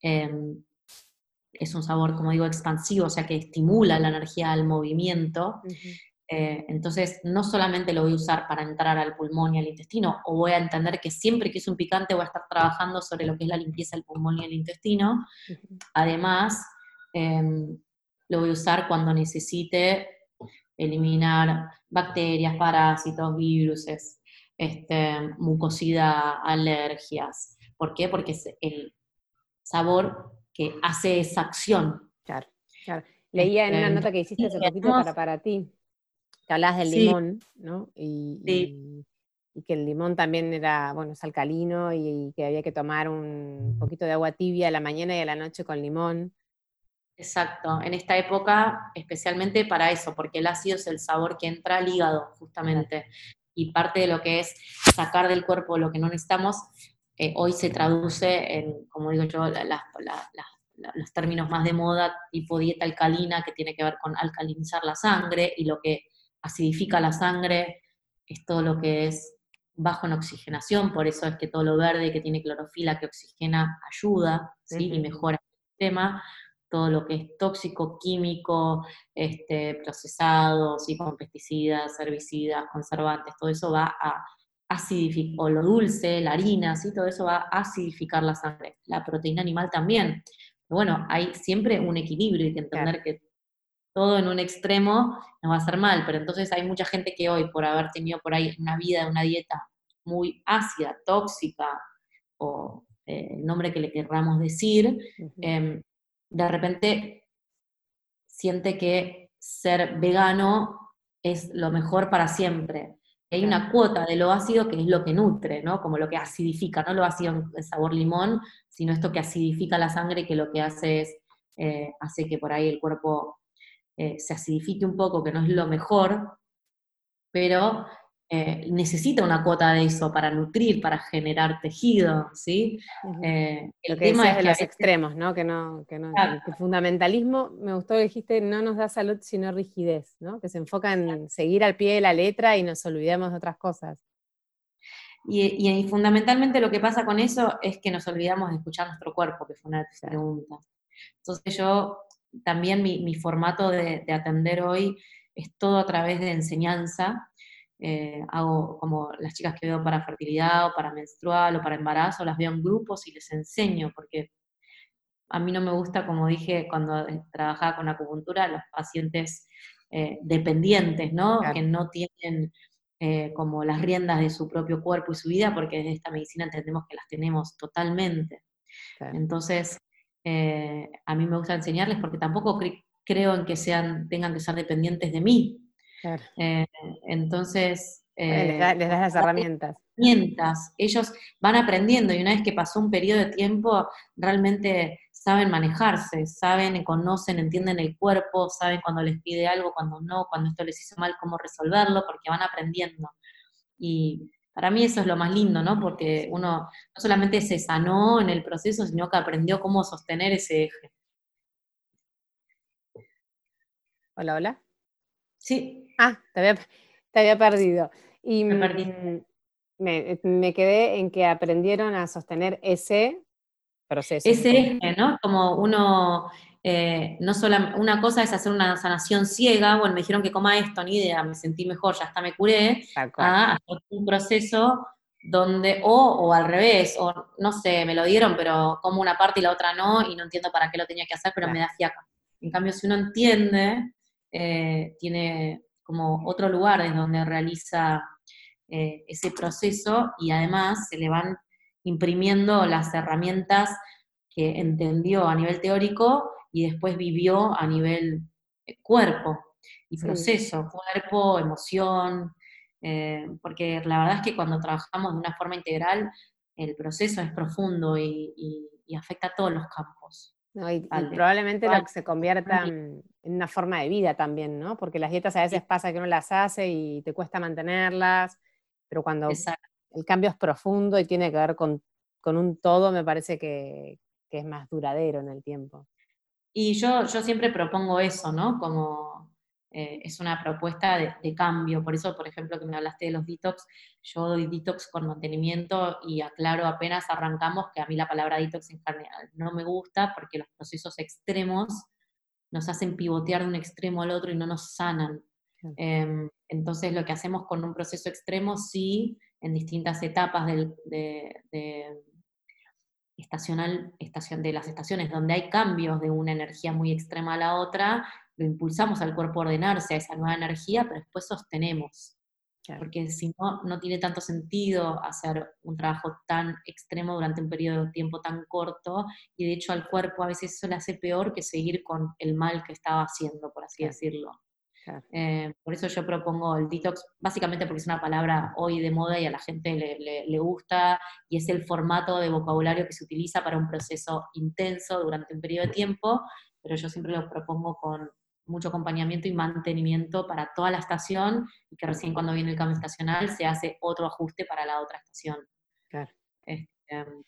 Em, es un sabor, como digo, expansivo, o sea que estimula la energía al movimiento. Eh, entonces, no solamente lo voy a usar para entrar al pulmón y al intestino, o voy a entender que siempre que es un picante voy a estar trabajando sobre lo que es la limpieza del pulmón y el intestino. Además, em, lo voy a usar cuando necesite eliminar bacterias, parásitos, virus, este, mucosidad, alergias. ¿Por qué? Porque es el sabor que hace esa acción. Claro, claro. Leía en una este, nota que hiciste hace poquito para, para ti, que hablas del limón, ¿no? Y, que el limón también era, bueno, es alcalino y, que había que tomar un poquito de agua tibia a la mañana y a la noche con limón. Exacto, en esta época especialmente para eso, porque el ácido es el sabor que entra al hígado, justamente, y parte de lo que es sacar del cuerpo lo que no necesitamos, eh, hoy se traduce en, como digo yo, los términos más de moda, tipo dieta alcalina, que tiene que ver con alcalinizar la sangre, y lo que acidifica la sangre, es todo lo que es bajo en oxigenación, por eso es que todo lo verde que tiene clorofila que oxigena ayuda ¿sí? y mejora el sistema, todo lo que es tóxico, químico, este, procesado, ¿sí? con pesticidas, herbicidas, conservantes, todo eso va a acidificar, o lo dulce, la harina, ¿sí? todo eso va a acidificar la sangre. La proteína animal también. bueno, hay siempre un equilibrio, hay que entender que todo en un extremo nos va a hacer mal, pero entonces hay mucha gente que hoy, por haber tenido por ahí una vida, una dieta muy ácida, tóxica, o eh, el nombre que le querramos decir, em, de repente siente que ser vegano es lo mejor para siempre. Hay una cuota de lo ácido que es lo que nutre, ¿no? Como lo que acidifica, no lo ácido en sabor limón, sino esto que acidifica la sangre que lo que hace es, eh, hace que por ahí el cuerpo eh, se acidifique un poco, que no es lo mejor, pero eh, necesita una cuota de eso para nutrir, para generar tejido, ¿sí? Eh, el tema es de los extremos, ¿no? Que no, que no el fundamentalismo, me gustó que dijiste, no nos da salud sino rigidez, ¿no? Que se enfoca en seguir al pie de la letra y nos olvidamos de otras cosas. Y, y, fundamentalmente lo que pasa con eso es que nos olvidamos de escuchar nuestro cuerpo, que fue una de tus preguntas. Entonces yo también mi, formato de, atender hoy es todo a través de enseñanza. Eh, hago como las chicas que veo para fertilidad o para menstrual o para embarazo, las veo en grupos y les enseño, porque a mí no me gusta, como dije cuando trabajaba con acupuntura, los pacientes eh, dependientes, ¿no? Que no tienen eh, como las riendas de su propio cuerpo y su vida, porque desde esta medicina entendemos que las tenemos totalmente. Entonces, eh, a mí me gusta enseñarles porque tampoco creo en que sean, tengan que ser dependientes de mí. Eh, entonces... les, das las herramientas. herramientas. Ellos van aprendiendo y una vez que pasó un periodo de tiempo, realmente saben manejarse, saben, conocen, entienden el cuerpo, saben cuando les pide algo, cuando no, cuando esto les hizo mal, cómo resolverlo, porque van aprendiendo. Y para mí eso es lo más lindo, ¿no? Porque uno no solamente se sanó en el proceso, sino que aprendió cómo sostener ese eje. Hola, hola. Sí. Ah, te había, perdido. Y me, perdí. Mm, me, quedé en que aprendieron a sostener ese proceso. Ese eje, ¿no? Como uno eh, no solo, una cosa es hacer una sanación ciega, bueno, me dijeron que coma esto, ni idea, me sentí mejor, ya hasta me curé, a un proceso donde, o, o al revés, o no sé, me lo dieron, pero como una parte y la otra no, y no entiendo para qué lo tenía que hacer, pero me da fiaca. En cambio, si uno entiende, eh, tiene como otro lugar en donde realiza eh, ese proceso y además se le van imprimiendo las herramientas que entendió a nivel teórico y después vivió a nivel eh, cuerpo y proceso, cuerpo, emoción, eh, porque la verdad es que cuando trabajamos de una forma integral, el proceso es profundo y, afecta a todos los campos. y, probablemente lo que se convierta en una forma de vida también, ¿no? Porque las dietas a veces pasa que uno las hace y te cuesta mantenerlas, pero cuando el cambio es profundo y tiene que ver con, con un todo, me parece que, que es más duradero en el tiempo. Y yo, yo siempre propongo eso, ¿no? Como eh, es una propuesta de, cambio. Por eso, por ejemplo, que me hablaste de los detox, yo doy detox con mantenimiento y aclaro apenas arrancamos que a mí la palabra detox en general no me gusta porque los procesos extremos nos hacen pivotear de un extremo al otro y no nos sanan. Em, entonces, lo que hacemos con un proceso extremo, sí, en distintas etapas de, estacional, estación, de las estaciones donde hay cambios de una energía muy extrema a la otra, lo impulsamos al cuerpo a ordenarse a esa nueva energía, pero después sostenemos. Porque si no, no tiene tanto sentido hacer un trabajo tan extremo durante un periodo de tiempo tan corto, y de hecho al cuerpo a veces eso le hace peor que seguir con el mal que estaba haciendo, por así decirlo. Eh, por eso yo propongo el detox, básicamente porque es una palabra hoy de moda y a la gente le, le, gusta y es el formato de vocabulario que se utiliza para un proceso intenso durante un periodo de tiempo, pero yo siempre lo propongo con mucho acompañamiento y mantenimiento para toda la estación y que recién cuando viene el cambio estacional se hace otro ajuste para la otra estación. Claro. Este,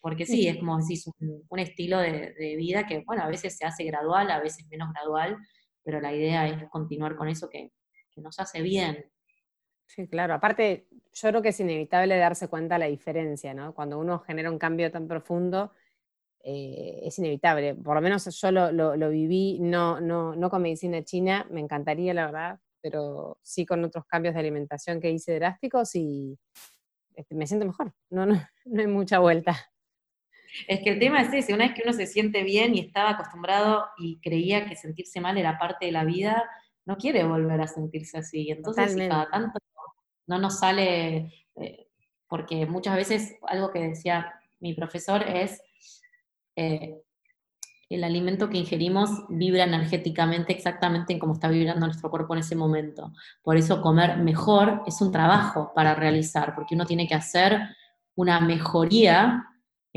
porque sí, es como decís, un, un estilo de, de, vida que, bueno, a veces se hace gradual, a veces menos gradual, pero la idea es continuar con eso que, nos hace bien. Sí, claro. Aparte, yo creo que es inevitable darse cuenta la diferencia, ¿no? Cuando uno genera un cambio tan profundo, eh, es inevitable. Por lo menos yo lo, viví, no, no, no, con medicina china, me encantaría, la verdad, pero sí con otros cambios de alimentación que hice drásticos y este, me siento mejor. No, no, no hay mucha vuelta. Es que el tema es ese, una vez que uno se siente bien y estaba acostumbrado y creía que sentirse mal era parte de la vida, no quiere volver a sentirse así. Entonces, cada tanto no nos sale, eh, porque muchas veces algo que decía mi profesor es, eh, el alimento que ingerimos vibra energéticamente exactamente en cómo está vibrando nuestro cuerpo en ese momento. Por eso comer mejor es un trabajo para realizar, porque uno tiene que hacer una mejoría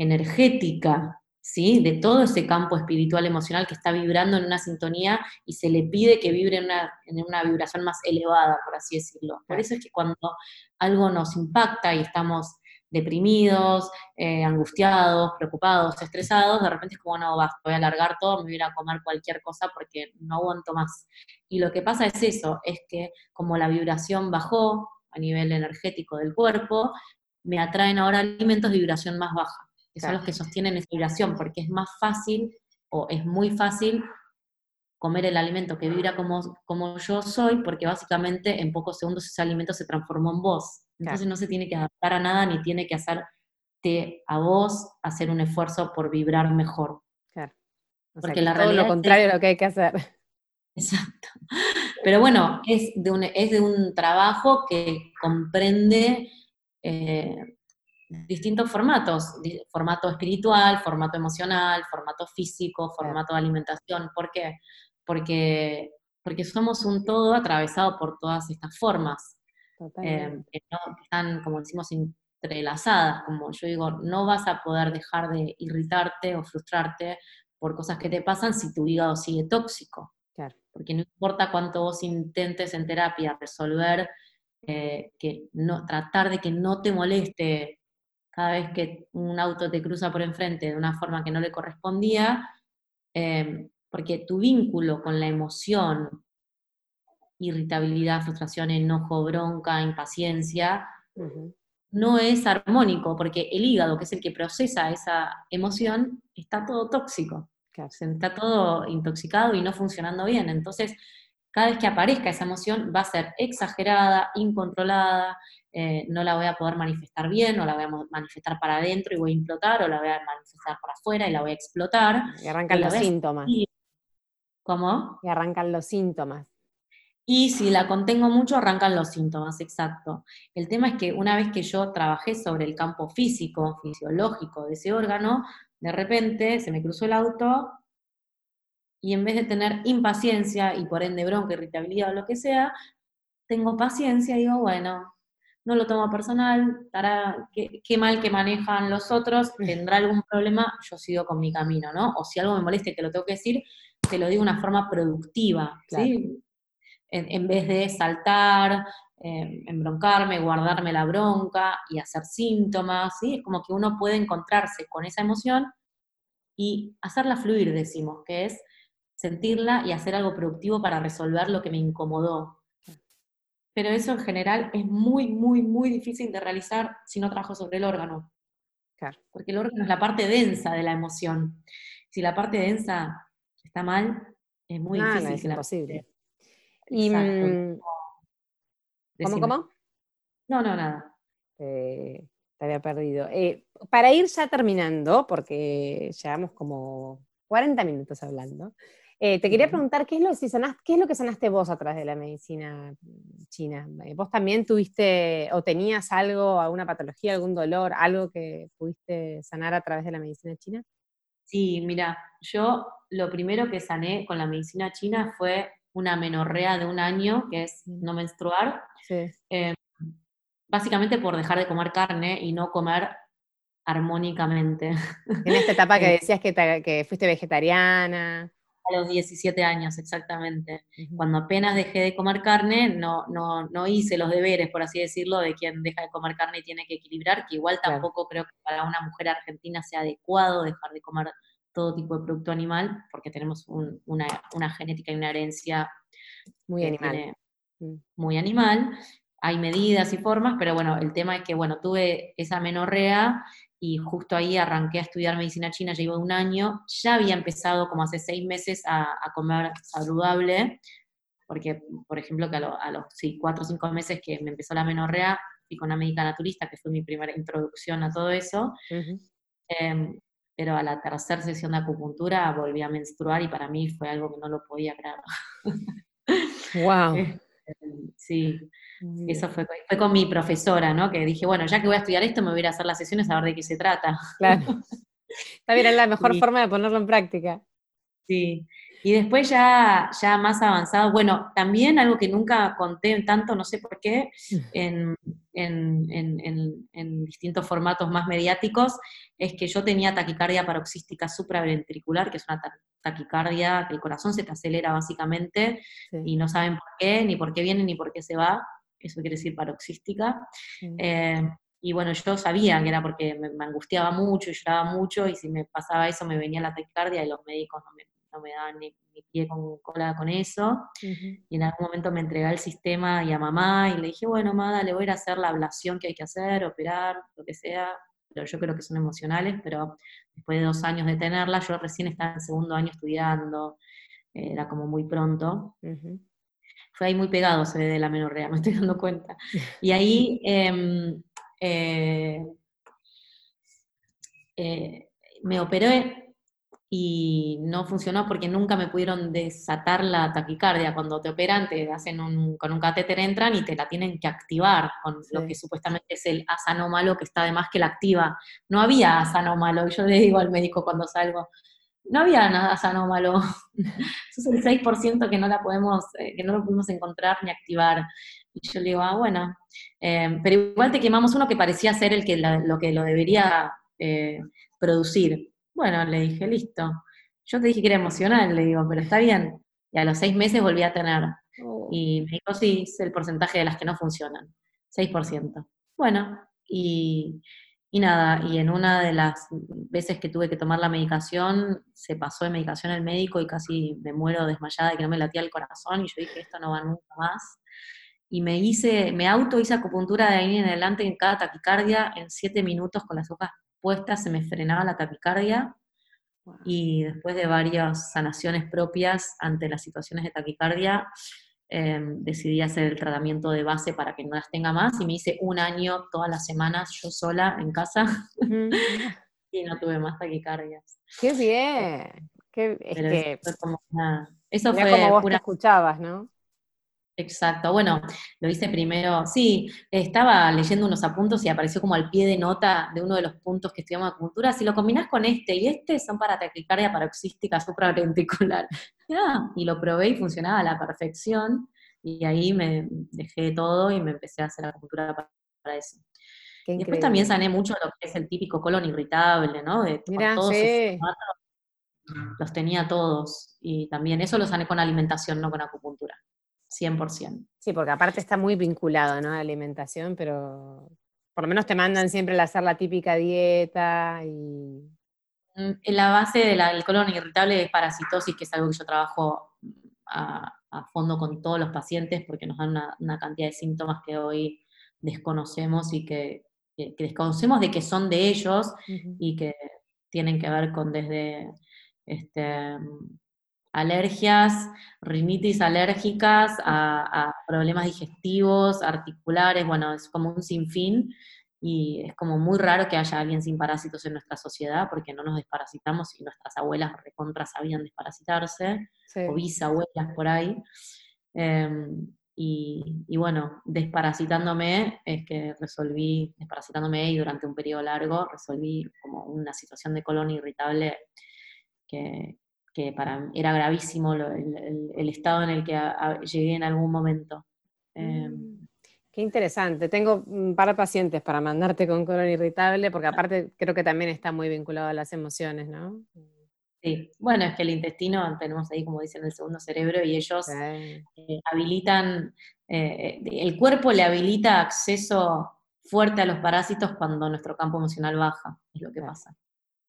energética, ¿sí? De todo ese campo espiritual, emocional que está vibrando en una sintonía y se le pide que vibre en una, vibración más elevada, por así decirlo. Por eso es que cuando algo nos impacta y estamos deprimidos, eh, angustiados, preocupados, estresados, de repente es como, no, basta, voy a alargar todo, me voy a ir a comer cualquier cosa porque no aguanto más. Y lo que pasa es eso, es que como la vibración bajó a nivel energético del cuerpo, me atraen ahora alimentos de vibración más baja que son los que sostienen esa vibración, porque es más fácil o es muy fácil comer el alimento que vibra como, como yo soy, porque básicamente en pocos segundos ese alimento se transformó en vos. Entonces no se tiene que adaptar a nada ni tiene que hacerte a vos hacer un esfuerzo por vibrar mejor. Claro. porque la todo lo contrario a lo que hay que hacer. Exacto. Pero bueno, es de un, es de un trabajo que comprende eh, distintos formatos, formato espiritual, formato emocional, formato físico, formato de alimentación. ¿Por qué? Porque, porque somos un todo atravesado por todas estas formas, eh, que, están, como decimos, entrelazadas. Como yo digo, no vas a poder dejar de irritarte o frustrarte por cosas que te pasan si tu hígado sigue tóxico. Porque no importa cuánto vos intentes en terapia resolver, eh, que no, tratar de que no te moleste cada vez que un auto te cruza por enfrente de una forma que no le correspondía, em, porque tu vínculo con la emoción, irritabilidad, frustración, enojo, bronca, impaciencia, no es armónico, porque el hígado, que es el que procesa esa emoción, está todo tóxico, está todo intoxicado y no funcionando bien. Entonces, cada vez que aparezca esa emoción va a ser exagerada, incontrolada, eh, no la voy a poder manifestar bien, o la voy a manifestar para adentro y voy a implotar, o la voy a manifestar para afuera y la voy a explotar. Y arrancan los síntomas. ¿Cómo? Y arrancan los síntomas. Y si la contengo mucho, arrancan los síntomas, exacto. El tema es que una vez que yo trabajé sobre el campo físico, fisiológico de ese órgano, de repente se me cruzó el auto y en vez de tener impaciencia y por ende bronca, irritabilidad o lo que sea, tengo paciencia y digo, bueno, no lo tomo personal, estará, qué, mal que manejan los otros, tendrá algún problema, yo sigo con mi camino, ¿no? O si algo me molesta y te lo tengo que decir, te lo digo de una forma productiva, ¿sí? En, vez de saltar, eh, embroncarme, guardarme la bronca y hacer síntomas, ¿sí? Es como que uno puede encontrarse con esa emoción y hacerla fluir, decimos, que es sentirla y hacer algo productivo para resolver lo que me incomodó. Pero eso en general es muy, muy, muy difícil de realizar si no trabajo sobre el órgano. Claro. Porque el órgano es la parte densa de la emoción. Si la parte densa está mal, es muy difícil. Es imposible. Y, mm, ¿Cómo, cómo? No, no, nada. Eh, te había perdido. Eh, para ir ya terminando, porque llevamos como 40 minutos hablando, eh, te quería preguntar, ¿qué es, lo, ¿qué es lo que sanaste vos a través de la medicina china? ¿Vos también tuviste o tenías algo, alguna patología, algún dolor, algo que pudiste sanar a través de la medicina china? Sí, mira, yo lo primero que sané con la medicina china fue una menorrea de un año, que es no menstruar. Em, básicamente por dejar de comer carne y no comer armónicamente. En esta etapa que eh, decías que, que fuiste vegetariana. A los 17 años, exactamente. Cuando apenas dejé de comer carne, no, no, no, hice los deberes, por así decirlo, de quien deja de comer carne y tiene que equilibrar, que igual tampoco creo que para una mujer argentina sea adecuado dejar de comer todo tipo de producto animal, porque tenemos una, una, genética y una herencia muy animal. Mm. Muy animal. Hay medidas y formas, pero bueno, el tema es que, bueno, tuve esa menorrea y justo ahí arranqué a estudiar medicina china, llevo un año, ya había empezado como hace seis meses a, comer saludable, porque, por ejemplo, que a, los sí, cuatro o cinco meses que me empezó la menorrea, fui con una médica naturista, que fue mi primera introducción a todo eso, em, pero a la tercera sesión de acupuntura volví a menstruar y para mí fue algo que no lo podía creer. ¡Wow! Sí, eso fue, fue, con mi profesora, ¿no? Que dije, bueno, ya que voy a estudiar esto, me voy a ir a hacer las sesiones a ver de qué se trata. Claro. Bien, es la mejor forma de ponerlo en práctica. Sí. Y después ya, ya más avanzado, bueno, también algo que nunca conté tanto, no sé por qué, en, distintos formatos más mediáticos, es que yo tenía taquicardia paroxística supraventricular, que es una taquicardia que el corazón se te acelera básicamente y no saben por qué, ni por qué viene, ni por qué se va, eso quiere decir paroxística. Eh, y bueno, yo sabía que era porque me, angustiaba mucho y lloraba mucho y si me pasaba eso me venía la taquicardia y los médicos no me no me daban ni, pie con cola con eso. Y en algún momento me entregué al sistema y a mamá y le dije, bueno, mamá, le voy a ir a hacer la ablación que hay que hacer, operar, lo que sea. Pero yo creo que son emocionales, pero después de dos años de tenerla, yo recién estaba en segundo año estudiando, era como muy pronto. Fue ahí muy pegado, se ve de la menorrea, me estoy dando cuenta. Y ahí em, eh, eh, me operé y no funcionó porque nunca me pudieron desatar la taquicardia. Cuando te operan, te hacen con un catéter entran y te la tienen que activar con lo que supuestamente es el asanómalo que está además que la activa. No había asanómalo, y yo le digo al médico cuando salgo, no había nada asanómalo. Eso es el 6% que no la podemos, eh, que no lo pudimos encontrar ni activar. Y yo le digo, ah, bueno, eh, pero igual te quemamos uno que parecía ser el que lo que lo debería eh, producir. Bueno, le dije, listo. Yo te dije que era emocional, le digo, pero está bien. Y a los seis meses volví a tener. Oh. Y me dijo, sí, es el porcentaje de las que no funcionan. 6%. Bueno, y, nada, y en una de las veces que tuve que tomar la medicación, se pasó de medicación el médico y casi me muero desmayada y que no me latía el corazón. Y yo dije, esto no va nunca más. Y me hice, me auto hice acupuntura de ahí en adelante en cada taquicardia en siete minutos con las hojas puesta, se me frenaba la taquicardia y después de varias sanaciones propias ante las situaciones de taquicardia, em, decidí hacer el tratamiento de base para que no las tenga más y me hice un año todas las semanas yo sola en casa y no tuve más taquicardias. ¡Qué bien! Qué, es como eso fue como vos escuchabas, ¿no? Exacto, bueno, lo hice primero, sí, estaba leyendo unos apuntos y apareció como al pie de nota de uno de los puntos que estudiamos acupuntura, si lo combinás con este y este son para taquicardia paroxística supraventricular. Ah, y lo probé y funcionaba a la perfección y ahí me dejé todo y me empecé a hacer acupuntura para, eso. y después también sané mucho lo que es el típico colon irritable, ¿no? De todos los tenía todos y también eso lo sané con alimentación, no con acupuntura. 100%. Sí, porque aparte está muy vinculado, ¿no? A la alimentación, pero por lo menos te mandan siempre a hacer la típica dieta y... Mm, la base del colon irritable es parasitosis, que es algo que yo trabajo mm, a, fondo con todos los pacientes porque nos dan una, cantidad de síntomas que hoy desconocemos y que, desconocemos de que son de ellos y que tienen que ver con desde este, alergias, rinitis alérgicas, a, problemas digestivos, articulares, bueno, es como un sinfín y es como muy raro que haya alguien sin parásitos en nuestra sociedad porque no nos desparasitamos y nuestras abuelas recontra sabían desparasitarse, o bisabuelas por ahí. Em, y, y, bueno, desparasitándome es que resolví, desparasitándome y durante un periodo largo resolví como una situación de colon irritable que, que para mí era gravísimo el, estado en el que llegué en algún momento. Em, mm, qué interesante. Tengo un par de pacientes para mandarte con colon irritable, porque aparte creo que también está muy vinculado a las emociones, ¿no? Sí, bueno, es que el intestino, tenemos ahí, como dicen, el segundo cerebro y ellos eh, habilitan, eh, el cuerpo le habilita acceso fuerte a los parásitos cuando nuestro campo emocional baja, es lo que pasa.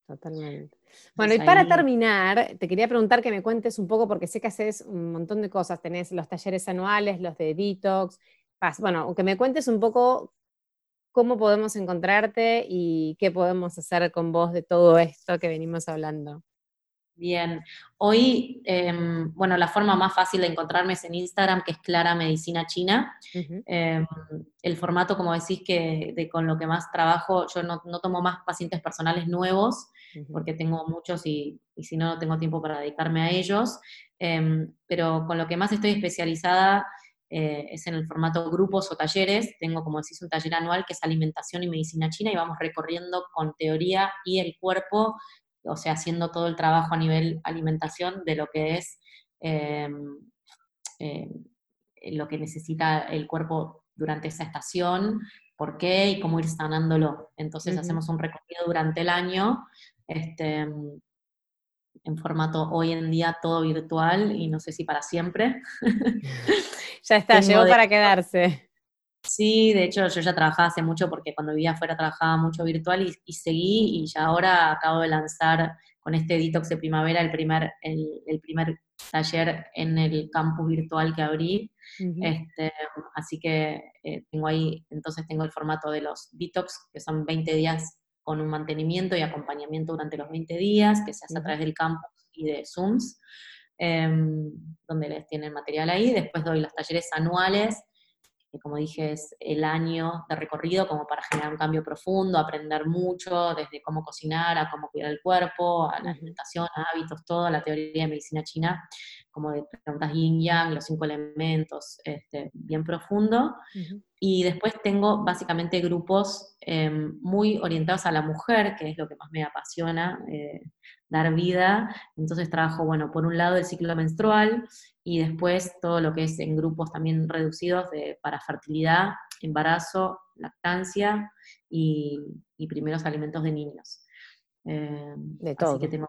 Totalmente. Bueno, y para terminar, te quería preguntar que me cuentes un poco, porque sé que haces un montón de cosas, tenés los talleres anuales, los de detox, bueno, que me cuentes un poco cómo podemos encontrarte y qué podemos hacer con vos de todo esto que venimos hablando. Bien, hoy, em, bueno, la forma más fácil de encontrarme es en Instagram, que es Clara Medicina China. Em, el formato, como decís, que de, con lo que más trabajo, yo no, tomo más pacientes personales nuevos, porque tengo muchos y, si no, no tengo tiempo para dedicarme a ellos. Em, pero con lo que más estoy especializada eh, es en el formato grupos o talleres. Tengo, como decís, un taller anual que es alimentación y medicina china y vamos recorriendo con teoría y el cuerpo o sea, haciendo todo el trabajo a nivel alimentación de lo que es em, em, lo que necesita el cuerpo durante esa estación, por qué y cómo ir sanándolo. Entonces hacemos un recorrido durante el año, este, en formato hoy en día todo virtual y no sé si para siempre. ya está, llegó para quedarse. Sí, de hecho yo ya trabajaba hace mucho porque cuando vivía afuera trabajaba mucho virtual y, seguí y ya ahora acabo de lanzar con este detox de primavera el primer, el, primer taller en el campus virtual que abrí. este, así que eh, tengo ahí, entonces tengo el formato de los detox, que son 20 días con un mantenimiento y acompañamiento durante los 20 días, que se hace a través del campus y de Zooms, em, donde les tienen material ahí. Después doy los talleres anuales como dije es el año de recorrido como para generar un cambio profundo, aprender mucho, desde cómo cocinar a cómo cuidar el cuerpo, a la alimentación, a hábitos, toda la teoría de medicina china, como de preguntas yin yang, los cinco elementos, este, bien profundo. Y después tengo básicamente grupos em, muy orientados a la mujer, que es lo que más me apasiona, eh, dar vida. Entonces trabajo, bueno, por un lado el ciclo menstrual y después todo lo que es en grupos también reducidos de, para fertilidad, embarazo, lactancia y, primeros alimentos de niños. Em, de todo. que tengo,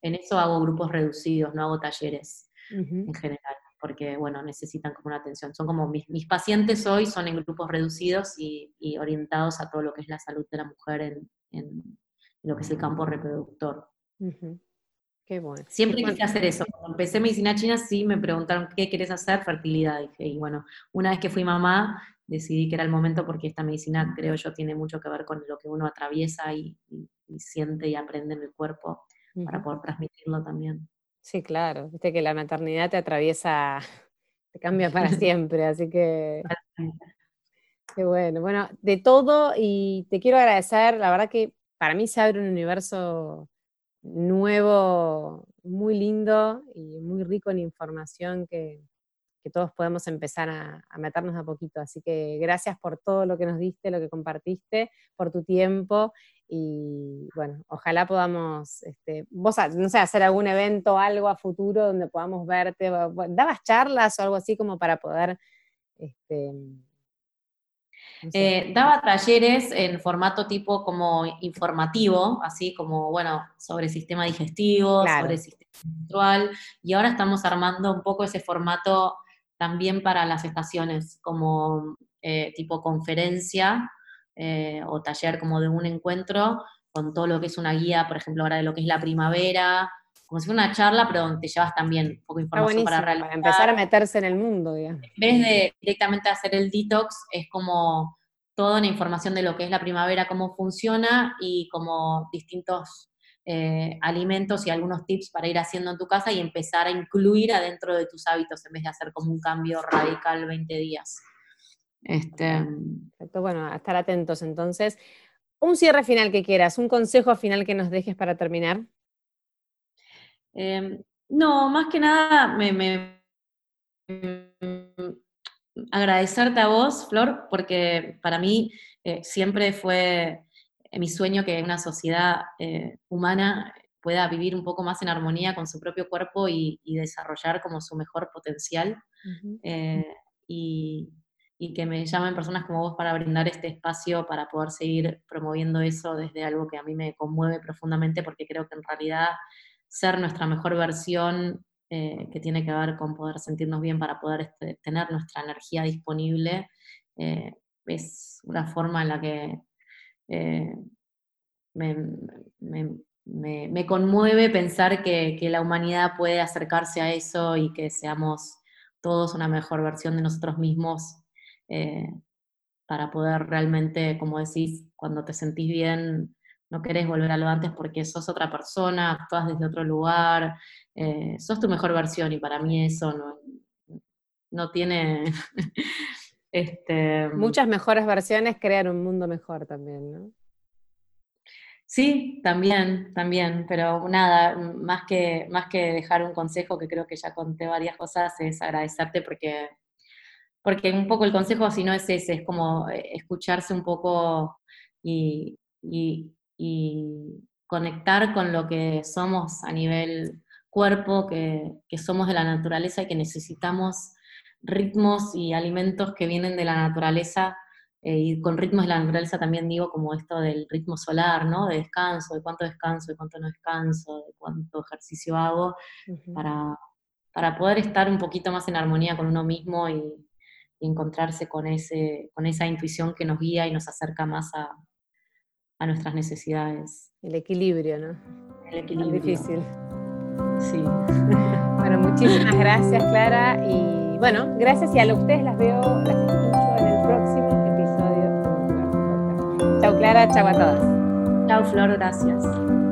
en eso hago grupos reducidos, no hago talleres en general porque, bueno, necesitan como una atención. Son como mis, pacientes hoy son en grupos reducidos y, orientados a todo lo que es la salud de la mujer en, lo que es el campo reproductor. Qué bueno. Siempre quise hacer eso. Cuando empecé medicina china, sí me preguntaron, ¿qué querés hacer? Fertilidad. y bueno, una vez que fui mamá, decidí que era el momento porque esta medicina, creo yo, tiene mucho que ver con lo que uno atraviesa y, siente y aprende en el cuerpo para poder transmitirlo también. Sí, claro. Viste que la maternidad te atraviesa, te cambia para siempre, así que. Qué bueno. Bueno, de todo, y te quiero agradecer, la verdad que para mí se abre un universo nuevo, muy lindo y muy rico en información que, todos podemos empezar a, a, meternos a poquito. Así que gracias por todo lo que nos diste, lo que compartiste, por tu tiempo y bueno, ojalá podamos, este, vos, no sé, hacer algún evento, algo a futuro donde podamos verte. ¿Dabas charlas o algo así como para poder... Este, eh, daba talleres en formato tipo como informativo, así como, bueno, sobre sistema digestivo, sobre sistema menstrual, y ahora estamos armando un poco ese formato también para las estaciones, como eh, tipo conferencia, eh, o taller como de un encuentro con todo lo que es una guía, por ejemplo, ahora de lo que es la primavera, como si fuera una charla, pero donde te llevas también un poco de información para realizar. Para empezar a meterse en el mundo, digamos. En vez de directamente hacer el detox, es como toda una información de lo que es la primavera, cómo funciona y como distintos eh, alimentos y algunos tips para ir haciendo en tu casa y empezar a incluir adentro de tus hábitos en vez de hacer como un cambio radical 20 días. Este... Perfecto, bueno, a estar atentos entonces. Un cierre final que quieras, un consejo final que nos dejes para terminar. Em, no, más que nada me, agradecerte a vos, Flor, porque para mí eh, siempre fue mi sueño que una sociedad eh, humana pueda vivir un poco más en armonía con su propio cuerpo y, desarrollar como su mejor potencial. Eh, y, que me llamen personas como vos para brindar este espacio para poder seguir promoviendo eso desde algo que a mí me conmueve profundamente porque creo que en realidad ser nuestra mejor versión eh, que tiene que ver con poder sentirnos bien para poder este, tener nuestra energía disponible es una forma en la que eh, me, conmueve pensar que, la humanidad puede acercarse a eso y que seamos todos una mejor versión de nosotros mismos eh, para poder realmente, como decís, cuando te sentís bien, no querés volver a lo antes porque sos otra persona, actúas desde otro lugar, eh, sos tu mejor versión y para mí eso no, no tiene Este, Muchas mejores versiones crean un mundo mejor también, ¿no? Sí, también, también, pero nada, más que, más que dejar un consejo, que creo que ya conté varias cosas, es agradecerte porque, porque un poco el consejo, si no es ese, es como eh, escucharse un poco y, conectar con lo que somos a nivel cuerpo, que, que somos de la naturaleza y que necesitamos ritmos y alimentos que vienen de la naturaleza, eh, y con ritmos de la naturaleza también digo como esto del ritmo solar, ¿no? De descanso, de cuánto descanso, de cuánto no descanso, de cuánto ejercicio hago, para, para, poder estar un poquito más en armonía con uno mismo y, encontrarse con, ese, con esa intuición que nos guía y nos acerca más a, a nuestras necesidades. El equilibrio, ¿no? El equilibrio. Es difícil. Sí. bueno, muchísimas gracias, Clara. Y bueno, gracias y a ustedes las veo, las escucho en el próximo episodio. Chau Clara, chau a todas. Chau Flor, gracias.